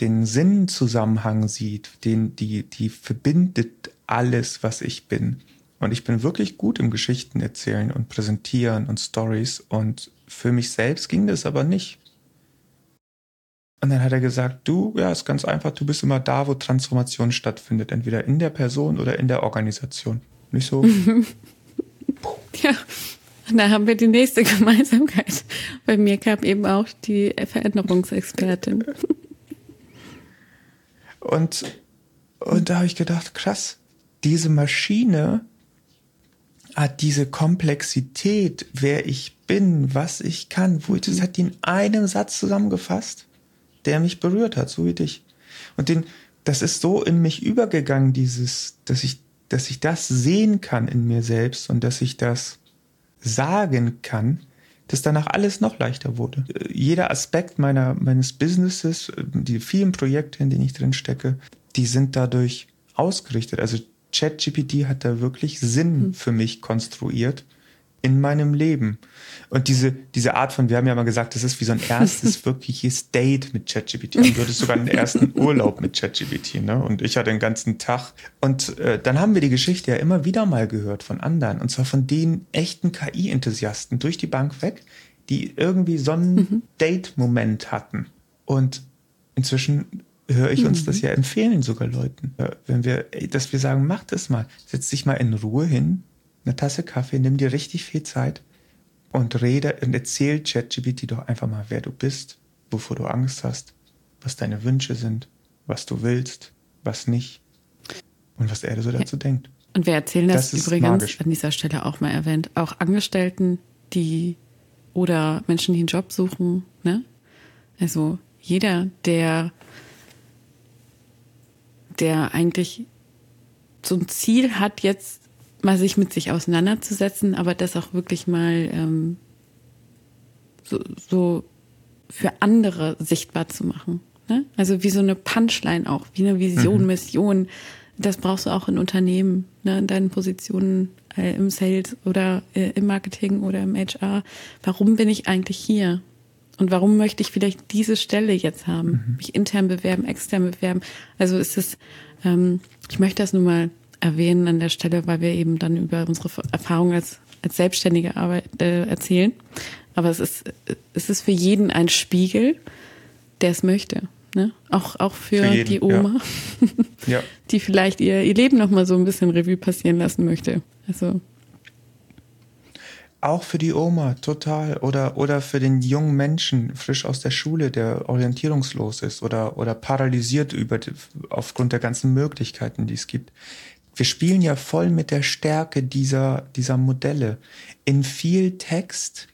den Sinnzusammenhang sieht, den, die, die verbindet alles, was ich bin. Und ich bin wirklich gut im Geschichten erzählen und präsentieren und Stories. Und für mich selbst ging das aber nicht. Und dann hat er gesagt, du, ja, ist ganz einfach, du bist immer da, wo Transformation stattfindet, entweder in der Person oder in der Organisation. Nicht so. ja, da haben wir die nächste Gemeinsamkeit. Bei mir kam eben auch die Veränderungsexpertin. Und, und da habe ich gedacht, krass, diese Maschine hat diese Komplexität, wer ich bin, was ich kann, wo ich, das hat die in einem Satz zusammengefasst der mich berührt hat, so wie dich. Und den, das ist so in mich übergegangen, dieses, dass ich, dass ich das sehen kann in mir selbst und dass ich das sagen kann, dass danach alles noch leichter wurde. Jeder Aspekt meiner, meines Businesses, die vielen Projekte, in denen ich drin stecke, die sind dadurch ausgerichtet. Also ChatGPT hat da wirklich Sinn hm. für mich konstruiert in meinem Leben. Und diese, diese Art von, wir haben ja mal gesagt, das ist wie so ein erstes wirkliches Date mit ChatGPT. Und du hattest sogar einen ersten Urlaub mit ChatGPT, ne? Und ich hatte den ganzen Tag. Und äh, dann haben wir die Geschichte ja immer wieder mal gehört von anderen. Und zwar von den echten KI-Enthusiasten durch die Bank weg, die irgendwie so einen mhm. Date-Moment hatten. Und inzwischen höre ich uns mhm. das ja empfehlen, sogar Leuten. Wenn wir, dass wir sagen, mach das mal. Setz dich mal in Ruhe hin, eine Tasse Kaffee, nimm dir richtig viel Zeit und rede und erzähl ChatGPT doch einfach mal, wer du bist, wovor du Angst hast, was deine Wünsche sind, was du willst, was nicht und was er so dazu ja. denkt. Und wir erzählen das, das übrigens magisch. an dieser Stelle auch mal erwähnt, auch Angestellten, die oder Menschen, die einen Job suchen, ne? Also jeder, der der eigentlich so ein Ziel hat, jetzt mal sich mit sich auseinanderzusetzen, aber das auch wirklich mal ähm, so, so für andere sichtbar zu machen. Ne? Also wie so eine Punchline auch, wie eine Vision, mhm. Mission. Das brauchst du auch in Unternehmen, ne? in deinen Positionen äh, im Sales oder äh, im Marketing oder im HR. Warum bin ich eigentlich hier? Und warum möchte ich vielleicht diese Stelle jetzt haben? Mhm. Mich intern bewerben, extern bewerben. Also ist es, ähm, ich möchte das nun mal erwähnen an der Stelle, weil wir eben dann über unsere Erfahrungen als, als Selbstständige Arbeit, äh, erzählen. Aber es ist, es ist für jeden ein Spiegel, der es möchte. Ne? Auch, auch für, für jeden, die Oma, ja. ja. die vielleicht ihr, ihr Leben nochmal so ein bisschen Revue passieren lassen möchte. Also. Auch für die Oma, total. Oder, oder für den jungen Menschen, frisch aus der Schule, der orientierungslos ist oder, oder paralysiert über, aufgrund der ganzen Möglichkeiten, die es gibt wir spielen ja voll mit der Stärke dieser, dieser Modelle. In viel Text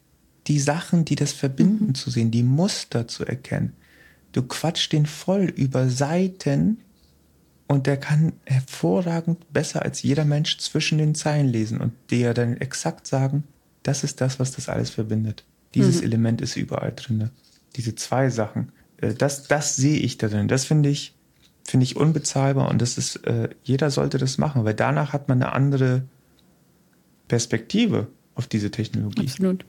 die Sachen, die das verbinden, mhm. zu sehen, die Muster zu erkennen. Du quatschst den voll über Seiten und der kann hervorragend besser als jeder Mensch zwischen den Zeilen lesen und dir dann exakt sagen, das ist das, was das alles verbindet. Dieses mhm. Element ist überall drin. Diese zwei Sachen. Äh, das, das sehe ich da drin. Das finde ich, finde ich unbezahlbar und das ist, äh, jeder sollte das machen, weil danach hat man eine andere Perspektive auf diese Technologie. Absolut.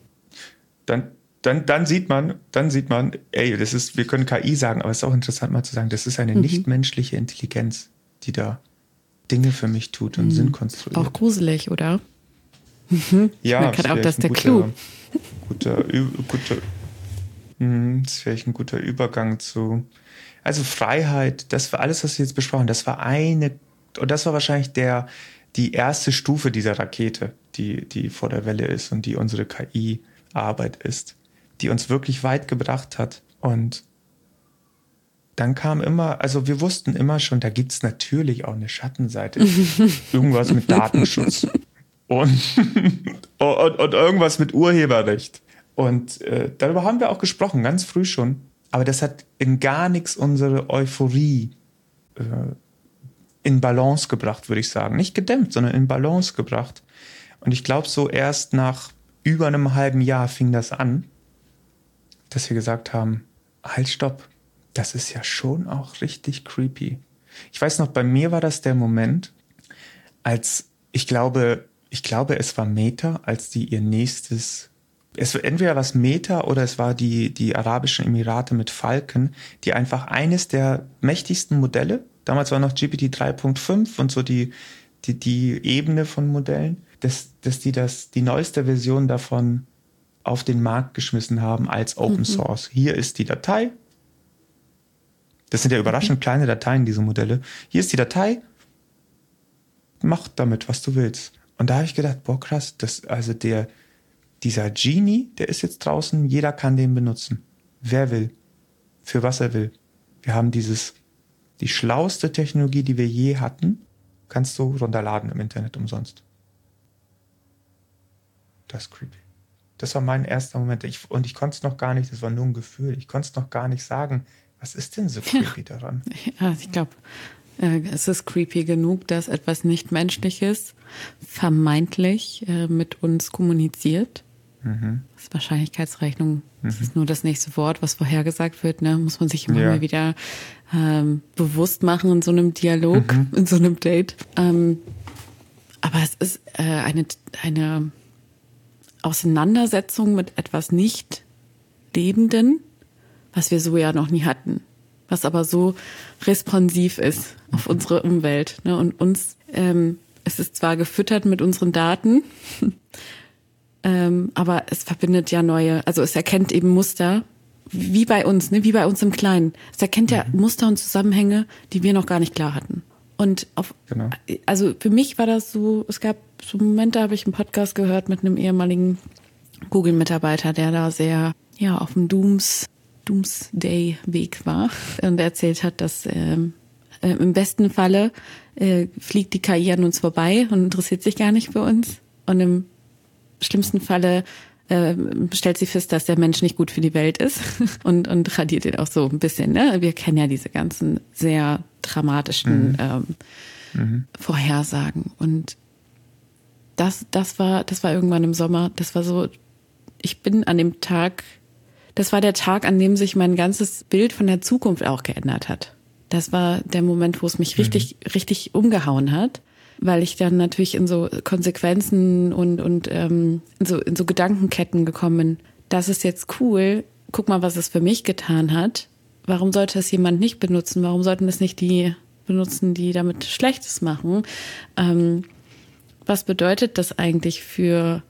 dann, dann, dann sieht man, dann sieht man, ey, das ist, wir können KI sagen, aber es ist auch interessant mal zu sagen, das ist eine Mhm. nichtmenschliche Intelligenz, die da Dinge für mich tut und Sinn konstruiert. Auch gruselig, oder? ja, man kann auch das der guter, Clou. Guter, Ü- guter, mh, das wäre ein guter Übergang zu, also Freiheit, das war alles, was wir jetzt besprochen, das war eine, und das war wahrscheinlich der, die erste Stufe dieser Rakete, die, die vor der Welle ist und die unsere KI-Arbeit ist, die uns wirklich weit gebracht hat. Und dann kam immer, also wir wussten immer schon, da gibt's natürlich auch eine Schattenseite. irgendwas mit Datenschutz und, und, und irgendwas mit Urheberrecht. Und äh, darüber haben wir auch gesprochen, ganz früh schon. Aber das hat in gar nichts unsere Euphorie äh, in Balance gebracht, würde ich sagen. Nicht gedämmt, sondern in Balance gebracht. Und ich glaube, so erst nach über einem halben Jahr fing das an, dass wir gesagt haben, halt, stopp, das ist ja schon auch richtig creepy. Ich weiß noch, bei mir war das der Moment, als ich glaube, ich glaube, es war Meta, als die ihr nächstes, es war entweder was Meta oder es war die, die Arabischen Emirate mit Falcon, die einfach eines der mächtigsten Modelle, damals war noch GPT 3.5 und so die, die, die Ebene von Modellen, dass, dass die das, die neueste Version davon auf den Markt geschmissen haben als Open Source. Hier ist die Datei. Das sind ja überraschend kleine Dateien, diese Modelle. Hier ist die Datei. Mach damit, was du willst. Und da habe ich gedacht, boah, krass, das, also der, dieser Genie, der ist jetzt draußen, jeder kann den benutzen. Wer will. Für was er will. Wir haben dieses, die schlauste Technologie, die wir je hatten, kannst du runterladen im Internet umsonst. Das ist creepy. Das war mein erster Moment. Ich, und ich konnte es noch gar nicht, das war nur ein Gefühl. Ich konnte es noch gar nicht sagen. Was ist denn so creepy daran? Ja, ich glaube, äh, es ist creepy genug, dass etwas nicht Menschliches vermeintlich äh, mit uns kommuniziert. Das ist Wahrscheinlichkeitsrechnung. Das ist nur das nächste Wort, was vorhergesagt wird. Ne? Muss man sich immer Ja. mal wieder ähm, bewusst machen in so einem Dialog, in so einem Date. Ähm, aber es ist äh, eine, eine Auseinandersetzung mit etwas nicht Lebenden, was wir so ja noch nie hatten, was aber so responsiv ist auf unsere Umwelt. Ne? Und uns, ähm, es ist zwar gefüttert mit unseren Daten, ähm, aber es verbindet ja neue, also es erkennt eben Muster, wie bei uns, ne? wie bei uns im Kleinen. Es erkennt ja Muster und Zusammenhänge, die wir noch gar nicht klar hatten. Und auf, Genau. also für mich war das so, es gab so Momente, habe ich einen Podcast gehört mit einem ehemaligen Google-Mitarbeiter, der da sehr, ja, auf dem Dooms, Doomsday-Weg war und erzählt hat, dass ähm, äh, im besten Falle äh, fliegt die KI an uns vorbei und interessiert sich gar nicht für uns. Und im schlimmsten Falle äh, stellt sie fest, dass der Mensch nicht gut für die Welt ist und, und radiert ihn auch so ein bisschen. Ne? Wir kennen ja diese ganzen sehr dramatischen ähm, Vorhersagen. Und das, das war, das war irgendwann im Sommer. Das war so, ich bin an dem Tag, das war der Tag, an dem sich mein ganzes Bild von der Zukunft auch geändert hat. Das war der Moment, wo es mich richtig, richtig umgehauen hat, weil ich dann natürlich in so Konsequenzen und, und ähm, in, so, in so Gedankenketten gekommen bin. Das ist jetzt cool. Guck mal, was es für mich getan hat. Warum sollte das jemand nicht benutzen? Warum sollten das nicht die benutzen, die damit Schlechtes machen? Ähm, was bedeutet das eigentlich für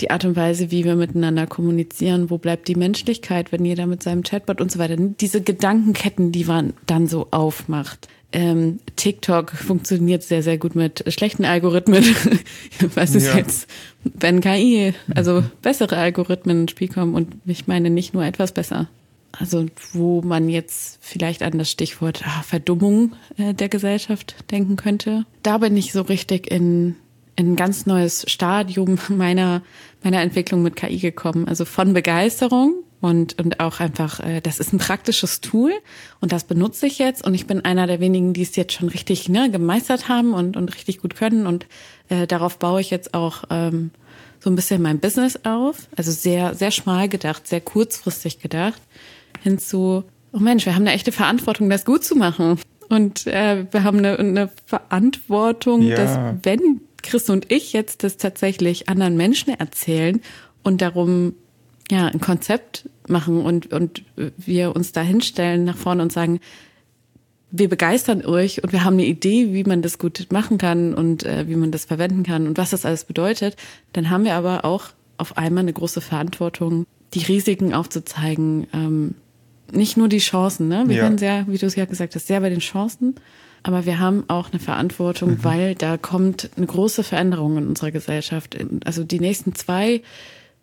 die Art und Weise, wie wir miteinander kommunizieren? Wo bleibt die Menschlichkeit, wenn jeder mit seinem Chatbot und so weiter? Diese Gedankenketten, die man dann so aufmacht. Ähm, TikTok funktioniert sehr, sehr gut mit schlechten Algorithmen. Was ist Ja. jetzt, wenn KI, also bessere Algorithmen ins Spiel kommen und ich meine nicht nur etwas besser. Also wo man jetzt vielleicht an das Stichwort ah, Verdummung äh, der Gesellschaft denken könnte. Da bin ich so richtig in, in ein ganz neues Stadium meiner, meiner Entwicklung mit KI gekommen. Also von Begeisterung und, und auch einfach, äh, das ist ein praktisches Tool und das benutze ich jetzt und ich bin einer der wenigen, die es jetzt schon richtig ne, gemeistert haben und, und richtig gut können und äh, darauf baue ich jetzt auch ähm, so ein bisschen mein Business auf. Also sehr, sehr schmal gedacht, sehr kurzfristig gedacht hinzu, oh Mensch, wir haben eine echte Verantwortung, das gut zu machen. Und äh, wir haben eine, eine Verantwortung, Ja. dass wenn Chris und ich jetzt das tatsächlich anderen Menschen erzählen und darum ja, ein Konzept machen und, und wir uns da hinstellen nach vorne und sagen, wir begeistern euch und wir haben eine Idee, wie man das gut machen kann und äh, wie man das verwenden kann und was das alles bedeutet, dann haben wir aber auch auf einmal eine große Verantwortung, die Risiken aufzuzeigen, ähm, nicht nur die Chancen, ne? Wir Ja. werden sehr, wie du es ja gesagt hast, sehr bei den Chancen, aber wir haben auch eine Verantwortung, Mhm. weil da kommt eine große Veränderung in unserer Gesellschaft. Also die nächsten zwei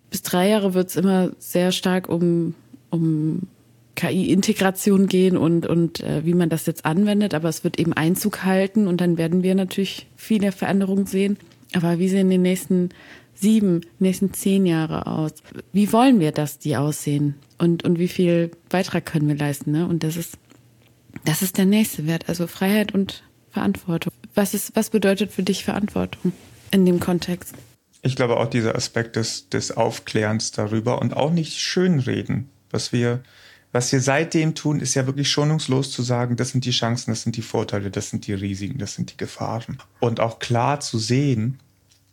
bis drei Jahre wird es immer sehr stark um, um KI-Integration gehen und, und äh, wie man das jetzt anwendet, aber es wird eben Einzug halten und dann werden wir natürlich viele Veränderungen sehen. Aber wie sehen die nächsten sieben, nächsten zehn Jahre aus? Wie wollen wir, dass die aussehen? Und, und wie viel Beitrag können wir leisten? Ne? Und das ist, das ist der nächste Wert, also Freiheit und Verantwortung. Was ist, was bedeutet für dich Verantwortung in dem Kontext? Ich glaube auch dieser Aspekt des, des Aufklärens darüber und auch nicht schönreden. Was wir, was wir seitdem tun, ist ja wirklich schonungslos zu sagen, das sind die Chancen, das sind die Vorteile, das sind die Risiken, das sind die Gefahren. Und auch klar zu sehen,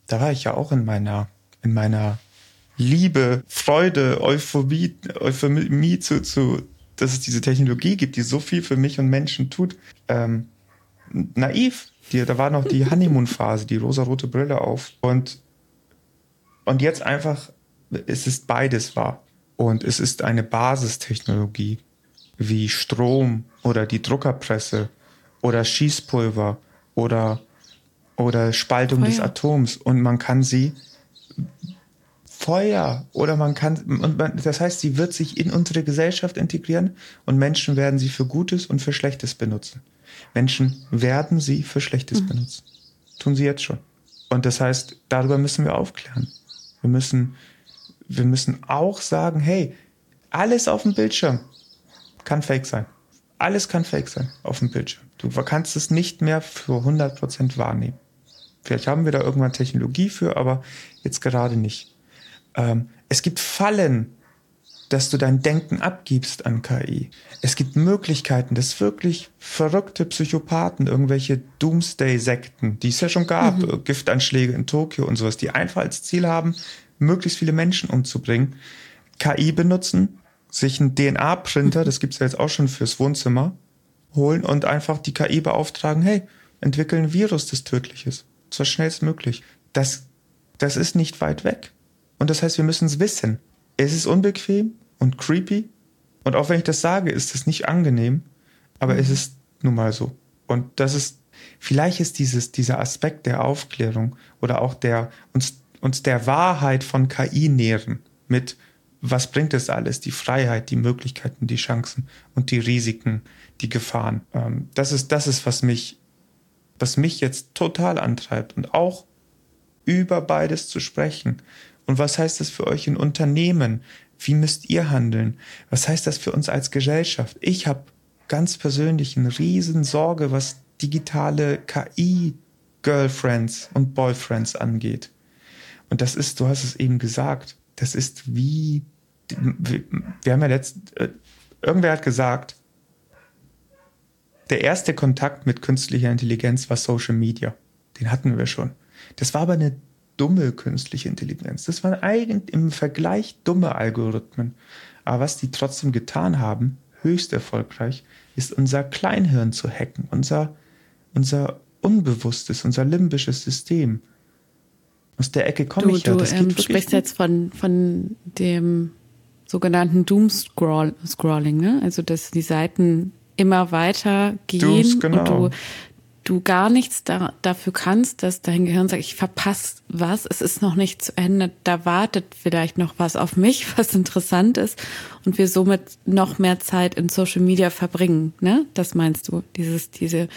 da war ich ja auch in meiner, in meiner Liebe, Freude, Euphorie, Euphorie zu, zu, dass es diese Technologie gibt, die so viel für mich und Menschen tut. Ähm, naiv. Die, da war noch die Honeymoon-Phase, die rosarote Brille auf. Und, und jetzt einfach, es ist beides wahr. Und es ist eine Basistechnologie wie Strom oder die Druckerpresse oder Schießpulver oder, oder Spaltung des Feuer. Atoms. Und man kann sie Feuer oder man kann, und man, das heißt, sie wird sich in unsere Gesellschaft integrieren und Menschen werden sie für Gutes und für Schlechtes benutzen. Menschen werden sie für Schlechtes benutzen. Tun sie jetzt schon. Und das heißt, darüber müssen wir aufklären. Wir müssen, wir müssen auch sagen, hey, alles auf dem Bildschirm kann fake sein. Alles kann fake sein auf dem Bildschirm. Du kannst es nicht mehr für 100% wahrnehmen. Vielleicht haben wir da irgendwann Technologie für, aber jetzt gerade nicht. Ähm, es gibt Fallen, dass du dein Denken abgibst an KI. Es gibt Möglichkeiten, dass wirklich verrückte Psychopathen, irgendwelche Doomsday-Sekten, die es ja schon gab, äh, Giftanschläge in Tokio und sowas, die einfach als Ziel haben, möglichst viele Menschen umzubringen, KI benutzen, sich einen DNA-Printer, das gibt's ja jetzt auch schon fürs Wohnzimmer, holen und einfach die KI beauftragen, hey, entwickel ein Virus, das tödlich ist. So schnellstmöglich. Das, das ist nicht weit weg. Und das heißt, wir müssen es wissen. Es ist unbequem und creepy. Und auch wenn ich das sage, ist es nicht angenehm. Aber es ist nun mal so. Und das ist, vielleicht ist dieses, dieser Aspekt der Aufklärung oder auch der, uns, uns der Wahrheit von KI nähren mit, was bringt es alles? Die Freiheit, die Möglichkeiten, die Chancen und die Risiken, die Gefahren. Ähm, das ist, das ist, was mich, was mich jetzt total antreibt und auch über beides zu sprechen. Und was heißt das für euch in Unternehmen? Wie müsst ihr handeln? Was heißt das für uns als Gesellschaft? Ich habe ganz persönlich eine riesen Sorge, was digitale KI-Girlfriends und Boyfriends angeht. Und das ist, du hast es eben gesagt, das ist wie, wir haben ja letzt, äh, irgendwer hat gesagt, der erste Kontakt mit künstlicher Intelligenz war Social Media. Den hatten wir schon. Das war aber eine dumme künstliche Intelligenz. Das waren eigentlich im Vergleich dumme Algorithmen. Aber was die trotzdem getan haben, höchst erfolgreich, ist unser Kleinhirn zu hacken, unser, unser Unbewusstes, unser limbisches System. Aus der Ecke komme Du, ich ja. du Das geht ähm, sprichst gut. jetzt von, von dem sogenannten Doom-Scrolling, ne? Also, dass die Seiten immer weiter gehen Dooms, genau. und du, du gar nichts da, dafür kannst, dass dein Gehirn sagt, ich verpasse was, es ist noch nicht zu Ende, da wartet vielleicht noch was auf mich, was interessant ist und wir somit noch mehr Zeit in Social Media verbringen, ne? Das meinst du, dieses, diese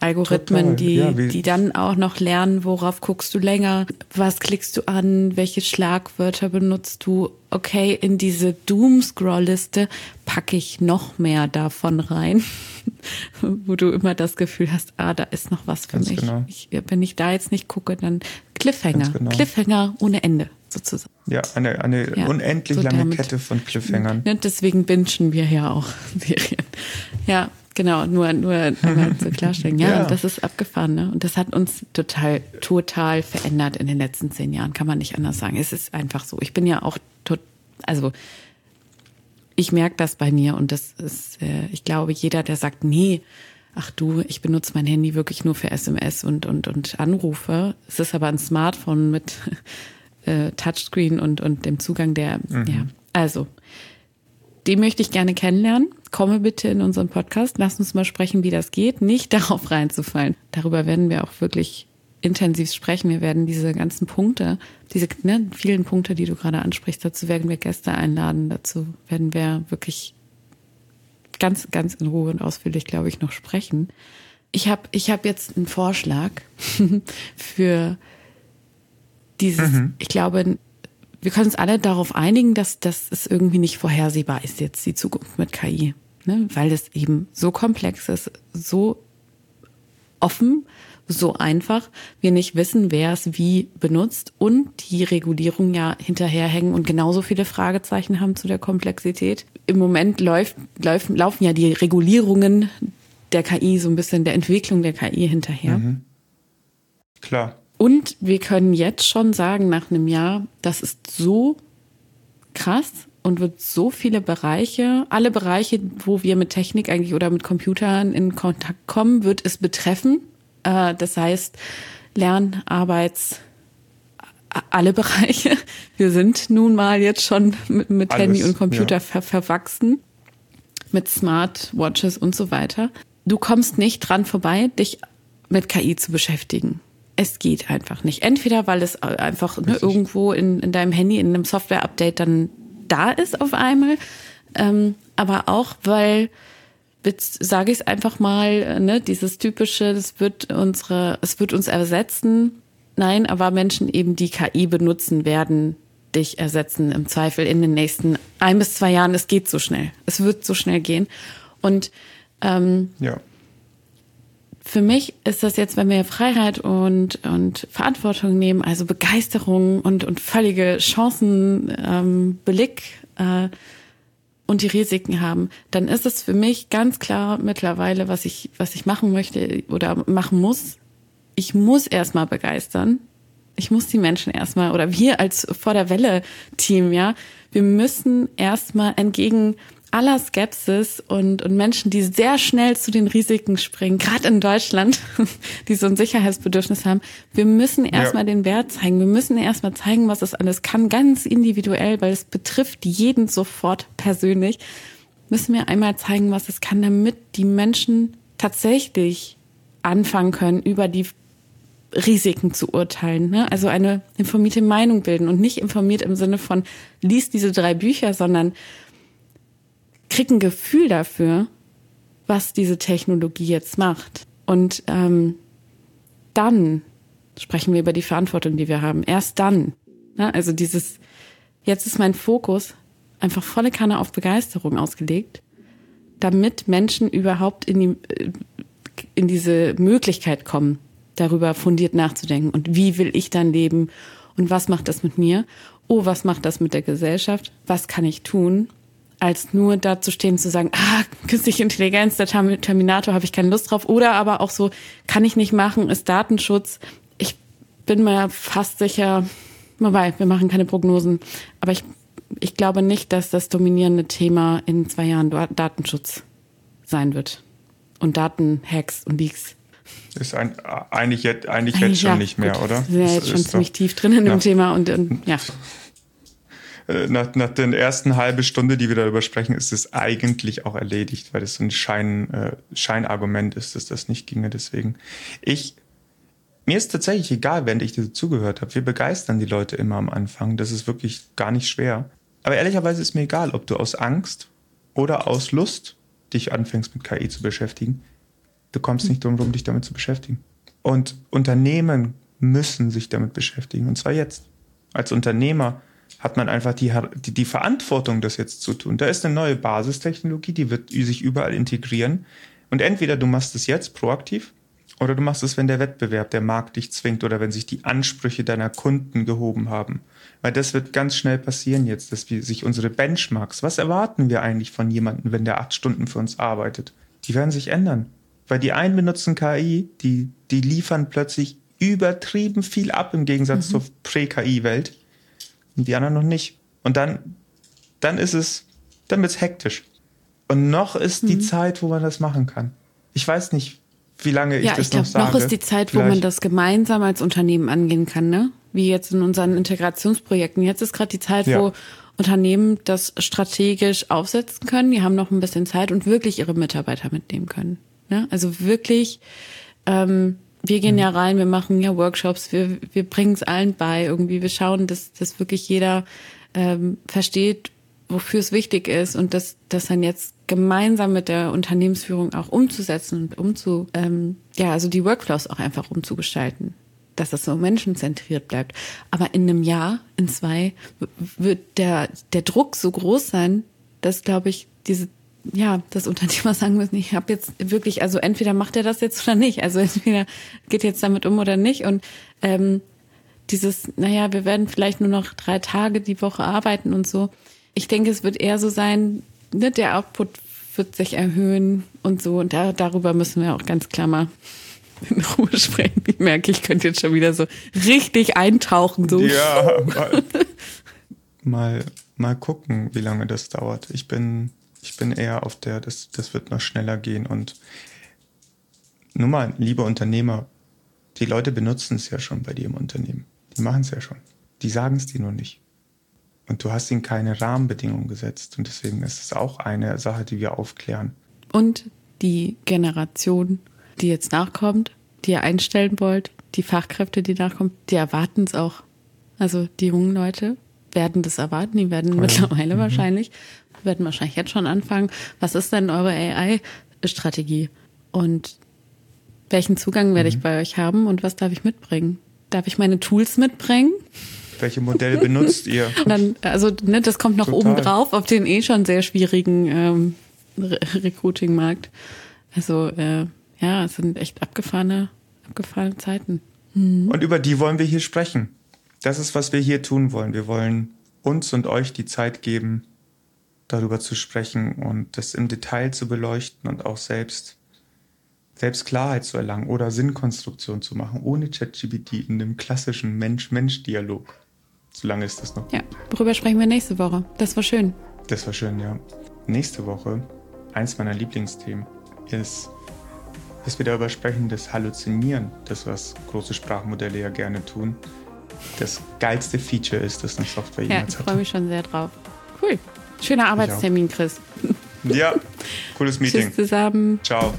Algorithmen, Total, die, ja, die dann auch noch lernen, worauf guckst du länger, was klickst du an, welche Schlagwörter benutzt du. Okay, in diese Doom-Scroll-Liste packe ich noch mehr davon rein, wo du immer das Gefühl hast, ah, da ist noch was für Ganz mich. genau. Ich, wenn ich da jetzt nicht gucke, dann Cliffhanger. Genau. Cliffhanger ohne Ende, sozusagen. Ja, eine, eine Ja, unendlich so lange damit- Kette von Cliffhangern. Ne, deswegen bingen wir ja auch Serien. Ja, genau, nur, nur einmal zu klarstellen. Ja, Ja. und das ist abgefahren, ne? Und das hat uns total, total verändert in den letzten zehn Jahren, kann man nicht anders sagen. Es ist einfach so. Ich bin ja auch tot, Also ich merke das bei mir und das ist, äh, ich glaube, jeder, der sagt, nee, ach du, ich benutze mein Handy wirklich nur für SMS und, und, und Anrufe. Es ist aber ein Smartphone mit äh, Touchscreen und, und dem Zugang der, mhm. ja, also, den möchte ich gerne kennenlernen. Komme bitte in unseren Podcast. Lass uns mal sprechen, wie das geht. Nicht darauf reinzufallen. Darüber werden wir auch wirklich intensiv sprechen. Wir werden diese ganzen Punkte, diese ne, vielen Punkte, die du gerade ansprichst, dazu werden wir Gäste einladen. Dazu werden wir wirklich ganz, ganz in Ruhe und ausführlich, glaube ich, noch sprechen. Ich habe ich hab jetzt einen Vorschlag für dieses, mhm. ich glaube, wir können uns alle darauf einigen, dass, dass es irgendwie nicht vorhersehbar ist jetzt die Zukunft mit KI, ne? weil es eben so komplex ist, so offen, so einfach, wir nicht wissen, wer es wie benutzt und die Regulierung ja hinterherhängen und genauso viele Fragezeichen haben zu der Komplexität. Im Moment läuft, läuft, laufen ja die Regulierungen der KI so ein bisschen der Entwicklung der KI hinterher. Mhm. Klar. Und wir können jetzt schon sagen, nach einem Jahr, das ist so krass und wird so viele Bereiche, alle Bereiche, wo wir mit Technik eigentlich oder mit Computern in Kontakt kommen, wird es betreffen. Äh, das heißt, Lern-, Arbeits-, alle Bereiche. Wir sind nun mal jetzt schon mit, mit Alles, Handy und Computer ja. ver verwachsen, mit Smartwatches und so weiter. Du kommst nicht dran vorbei, dich mit KI zu beschäftigen. Es geht einfach nicht. Entweder, weil es einfach ne, irgendwo in, in deinem Handy, in einem Software-Update dann da ist auf einmal, ähm, aber auch, weil sage ich es einfach mal, ne, dieses typische, es wird unsere, es wird uns ersetzen. Nein, aber Menschen eben, die KI benutzen, werden dich ersetzen im Zweifel in den nächsten ein bis zwei Jahren. Es geht so schnell. Es wird so schnell gehen. Und ähm, ja. für mich ist das jetzt, wenn wir Freiheit und, und Verantwortung nehmen, also Begeisterung und, und völlige Chancenblick, ähm, äh, und die Risiken haben, dann ist es für mich ganz klar mittlerweile, was ich, was ich machen möchte oder machen muss. Ich muss erstmal begeistern. Ich muss die Menschen erstmal oder wir als vor der Welle Team, ja, wir müssen erstmal entgegen aller Skepsis und, und Menschen, die sehr schnell zu den Risiken springen, gerade in Deutschland, die so ein Sicherheitsbedürfnis haben, wir müssen erstmal ja. den Wert zeigen. Wir müssen erstmal zeigen, was es alles kann, ganz individuell, weil es betrifft jeden sofort persönlich. Müssen wir einmal zeigen, was es kann, damit die Menschen tatsächlich anfangen können, über die Risiken zu urteilen. Ne? Also eine informierte Meinung bilden und nicht informiert im Sinne von, lies diese drei Bücher, sondern krieg ein Gefühl dafür, was diese Technologie jetzt macht. Und ähm, dann sprechen wir über die Verantwortung, die wir haben. Erst dann. Ne? Also dieses, jetzt ist mein Fokus einfach volle Kanne auf Begeisterung ausgelegt, damit Menschen überhaupt in, die, äh, in diese Möglichkeit kommen, darüber fundiert nachzudenken. Und wie will ich dann leben? Und was macht das mit mir? Oh, was macht das mit der Gesellschaft? Was kann ich tun? Als nur da zu stehen, zu sagen, ah, künstliche Intelligenz, der Terminator, habe ich keine Lust drauf. Oder aber auch so, kann ich nicht machen, ist Datenschutz. Ich bin mir fast sicher, wobei, wir machen keine Prognosen, aber ich, ich glaube nicht, dass das dominierende Thema in zwei Jahren Datenschutz sein wird. Und Datenhacks und Leaks. Ist ein, eigentlich, jetzt, eigentlich jetzt schon ja, nicht mehr, gut, oder? Wir sind ja jetzt schon ziemlich tief drin in dem Thema und, und ja. Äh, nach, nach der ersten halben Stunde, die wir darüber sprechen, ist es eigentlich auch erledigt, weil es so ein Schein, äh, Scheinargument ist, dass das nicht ginge. Deswegen, ich, mir ist tatsächlich egal, während ich dir zugehört habe. Wir begeistern die Leute immer am Anfang. Das ist wirklich gar nicht schwer. Aber ehrlicherweise ist mir egal, ob du aus Angst oder aus Lust dich anfängst mit KI zu beschäftigen. Du kommst nicht drum rum, dich damit zu beschäftigen. Und Unternehmen müssen sich damit beschäftigen. Und zwar jetzt. Als Unternehmer hat man einfach die, die, die Verantwortung, das jetzt zu tun. Da ist eine neue Basistechnologie, die wird sich überall integrieren. Und entweder du machst es jetzt proaktiv oder du machst es, wenn der Wettbewerb, der Markt dich zwingt oder wenn sich die Ansprüche deiner Kunden gehoben haben. Weil das wird ganz schnell passieren jetzt, dass wir sich unsere Benchmarks, was erwarten wir eigentlich von jemandem, wenn der acht Stunden für uns arbeitet? Die werden sich ändern. Weil die einen benutzen KI, die, die liefern plötzlich übertrieben viel ab im Gegensatz mhm. zur Prä-KI-Welt und die anderen noch nicht. Und dann dann ist es, dann wird's hektisch. Und noch ist die Mhm. Zeit, wo man das machen kann. Ich weiß nicht, wie lange ich Ja, das ich glaube, noch sage. noch ist die Zeit, wo man Vielleicht- das gemeinsam als Unternehmen angehen kann, ne? Wie jetzt in unseren Integrationsprojekten. Jetzt ist gerade die Zeit, Ja. wo Unternehmen das strategisch aufsetzen können. Die haben noch ein bisschen Zeit und wirklich ihre Mitarbeiter mitnehmen können. Ne? Also wirklich, ähm, wir gehen ja rein, wir machen ja Workshops, wir, wir bringen es allen bei irgendwie. Wir schauen, dass, dass wirklich jeder ähm, versteht, wofür es wichtig ist und das, das dann jetzt gemeinsam mit der Unternehmensführung auch umzusetzen und umzu, ähm, ja, also die Workflows auch einfach umzugestalten, dass das so menschenzentriert bleibt. Aber in einem Jahr, in zwei, wird der, der Druck so groß sein, dass, glaube ich, diese ja, das Unternehmer sagen müssen, ich habe jetzt wirklich, also entweder macht er das jetzt oder nicht. Also entweder geht jetzt damit um oder nicht. Und ähm, dieses, naja, wir werden vielleicht nur noch drei Tage die Woche arbeiten und so. Ich denke, es wird eher so sein, ne, der Output wird sich erhöhen und so. Und da, darüber müssen wir auch ganz klar mal in Ruhe sprechen. Ich merke, ich könnte jetzt schon wieder so richtig eintauchen. So. Ja, mal, mal, mal gucken, wie lange das dauert. Ich bin, ich bin eher auf der, das, das wird noch schneller gehen. Und nur mal, liebe Unternehmer, die Leute benutzen es ja schon bei dir im Unternehmen. Die machen es ja schon. Die sagen es dir nur nicht. Und du hast ihnen keine Rahmenbedingungen gesetzt. Und deswegen ist es auch eine Sache, die wir aufklären. Und die Generation, die jetzt nachkommt, die ihr einstellen wollt, die Fachkräfte, die nachkommen, die erwarten es auch. Also die jungen Leute werden das erwarten, die werden mittlerweile wahrscheinlich, werden wahrscheinlich jetzt schon anfangen. Was ist denn eure AI-Strategie? Und welchen Zugang werde ich bei euch haben und was darf ich mitbringen? Darf ich meine Tools mitbringen? Welche Modelle benutzt ihr? Dann, also, ne, das kommt noch Total. oben drauf auf den eh schon sehr schwierigen ähm, Re Recruiting-Markt. Also, äh, ja, es sind echt abgefahrene, abgefahrene Zeiten. Und über die wollen wir hier sprechen. Das ist, was wir hier tun wollen. Wir wollen uns und euch die Zeit geben, darüber zu sprechen und das im Detail zu beleuchten und auch selbst, selbst Klarheit zu erlangen oder Sinnkonstruktion zu machen, ohne ChatGPT in einem klassischen Mensch-Mensch-Dialog. Solange ist das noch. Ja, worüber sprechen wir nächste Woche? Das war schön. Das war schön, ja. Nächste Woche, eins meiner Lieblingsthemen, ist, dass wir darüber sprechen, das Halluzinieren, das, was große Sprachmodelle ja gerne tun, das geilste Feature ist, das eine Software Ja, jemals ich hat. freue mich schon sehr drauf. Cool. Schöner Arbeitstermin, Chris. Ja, cooles Meeting. Tschüss zusammen. Ciao.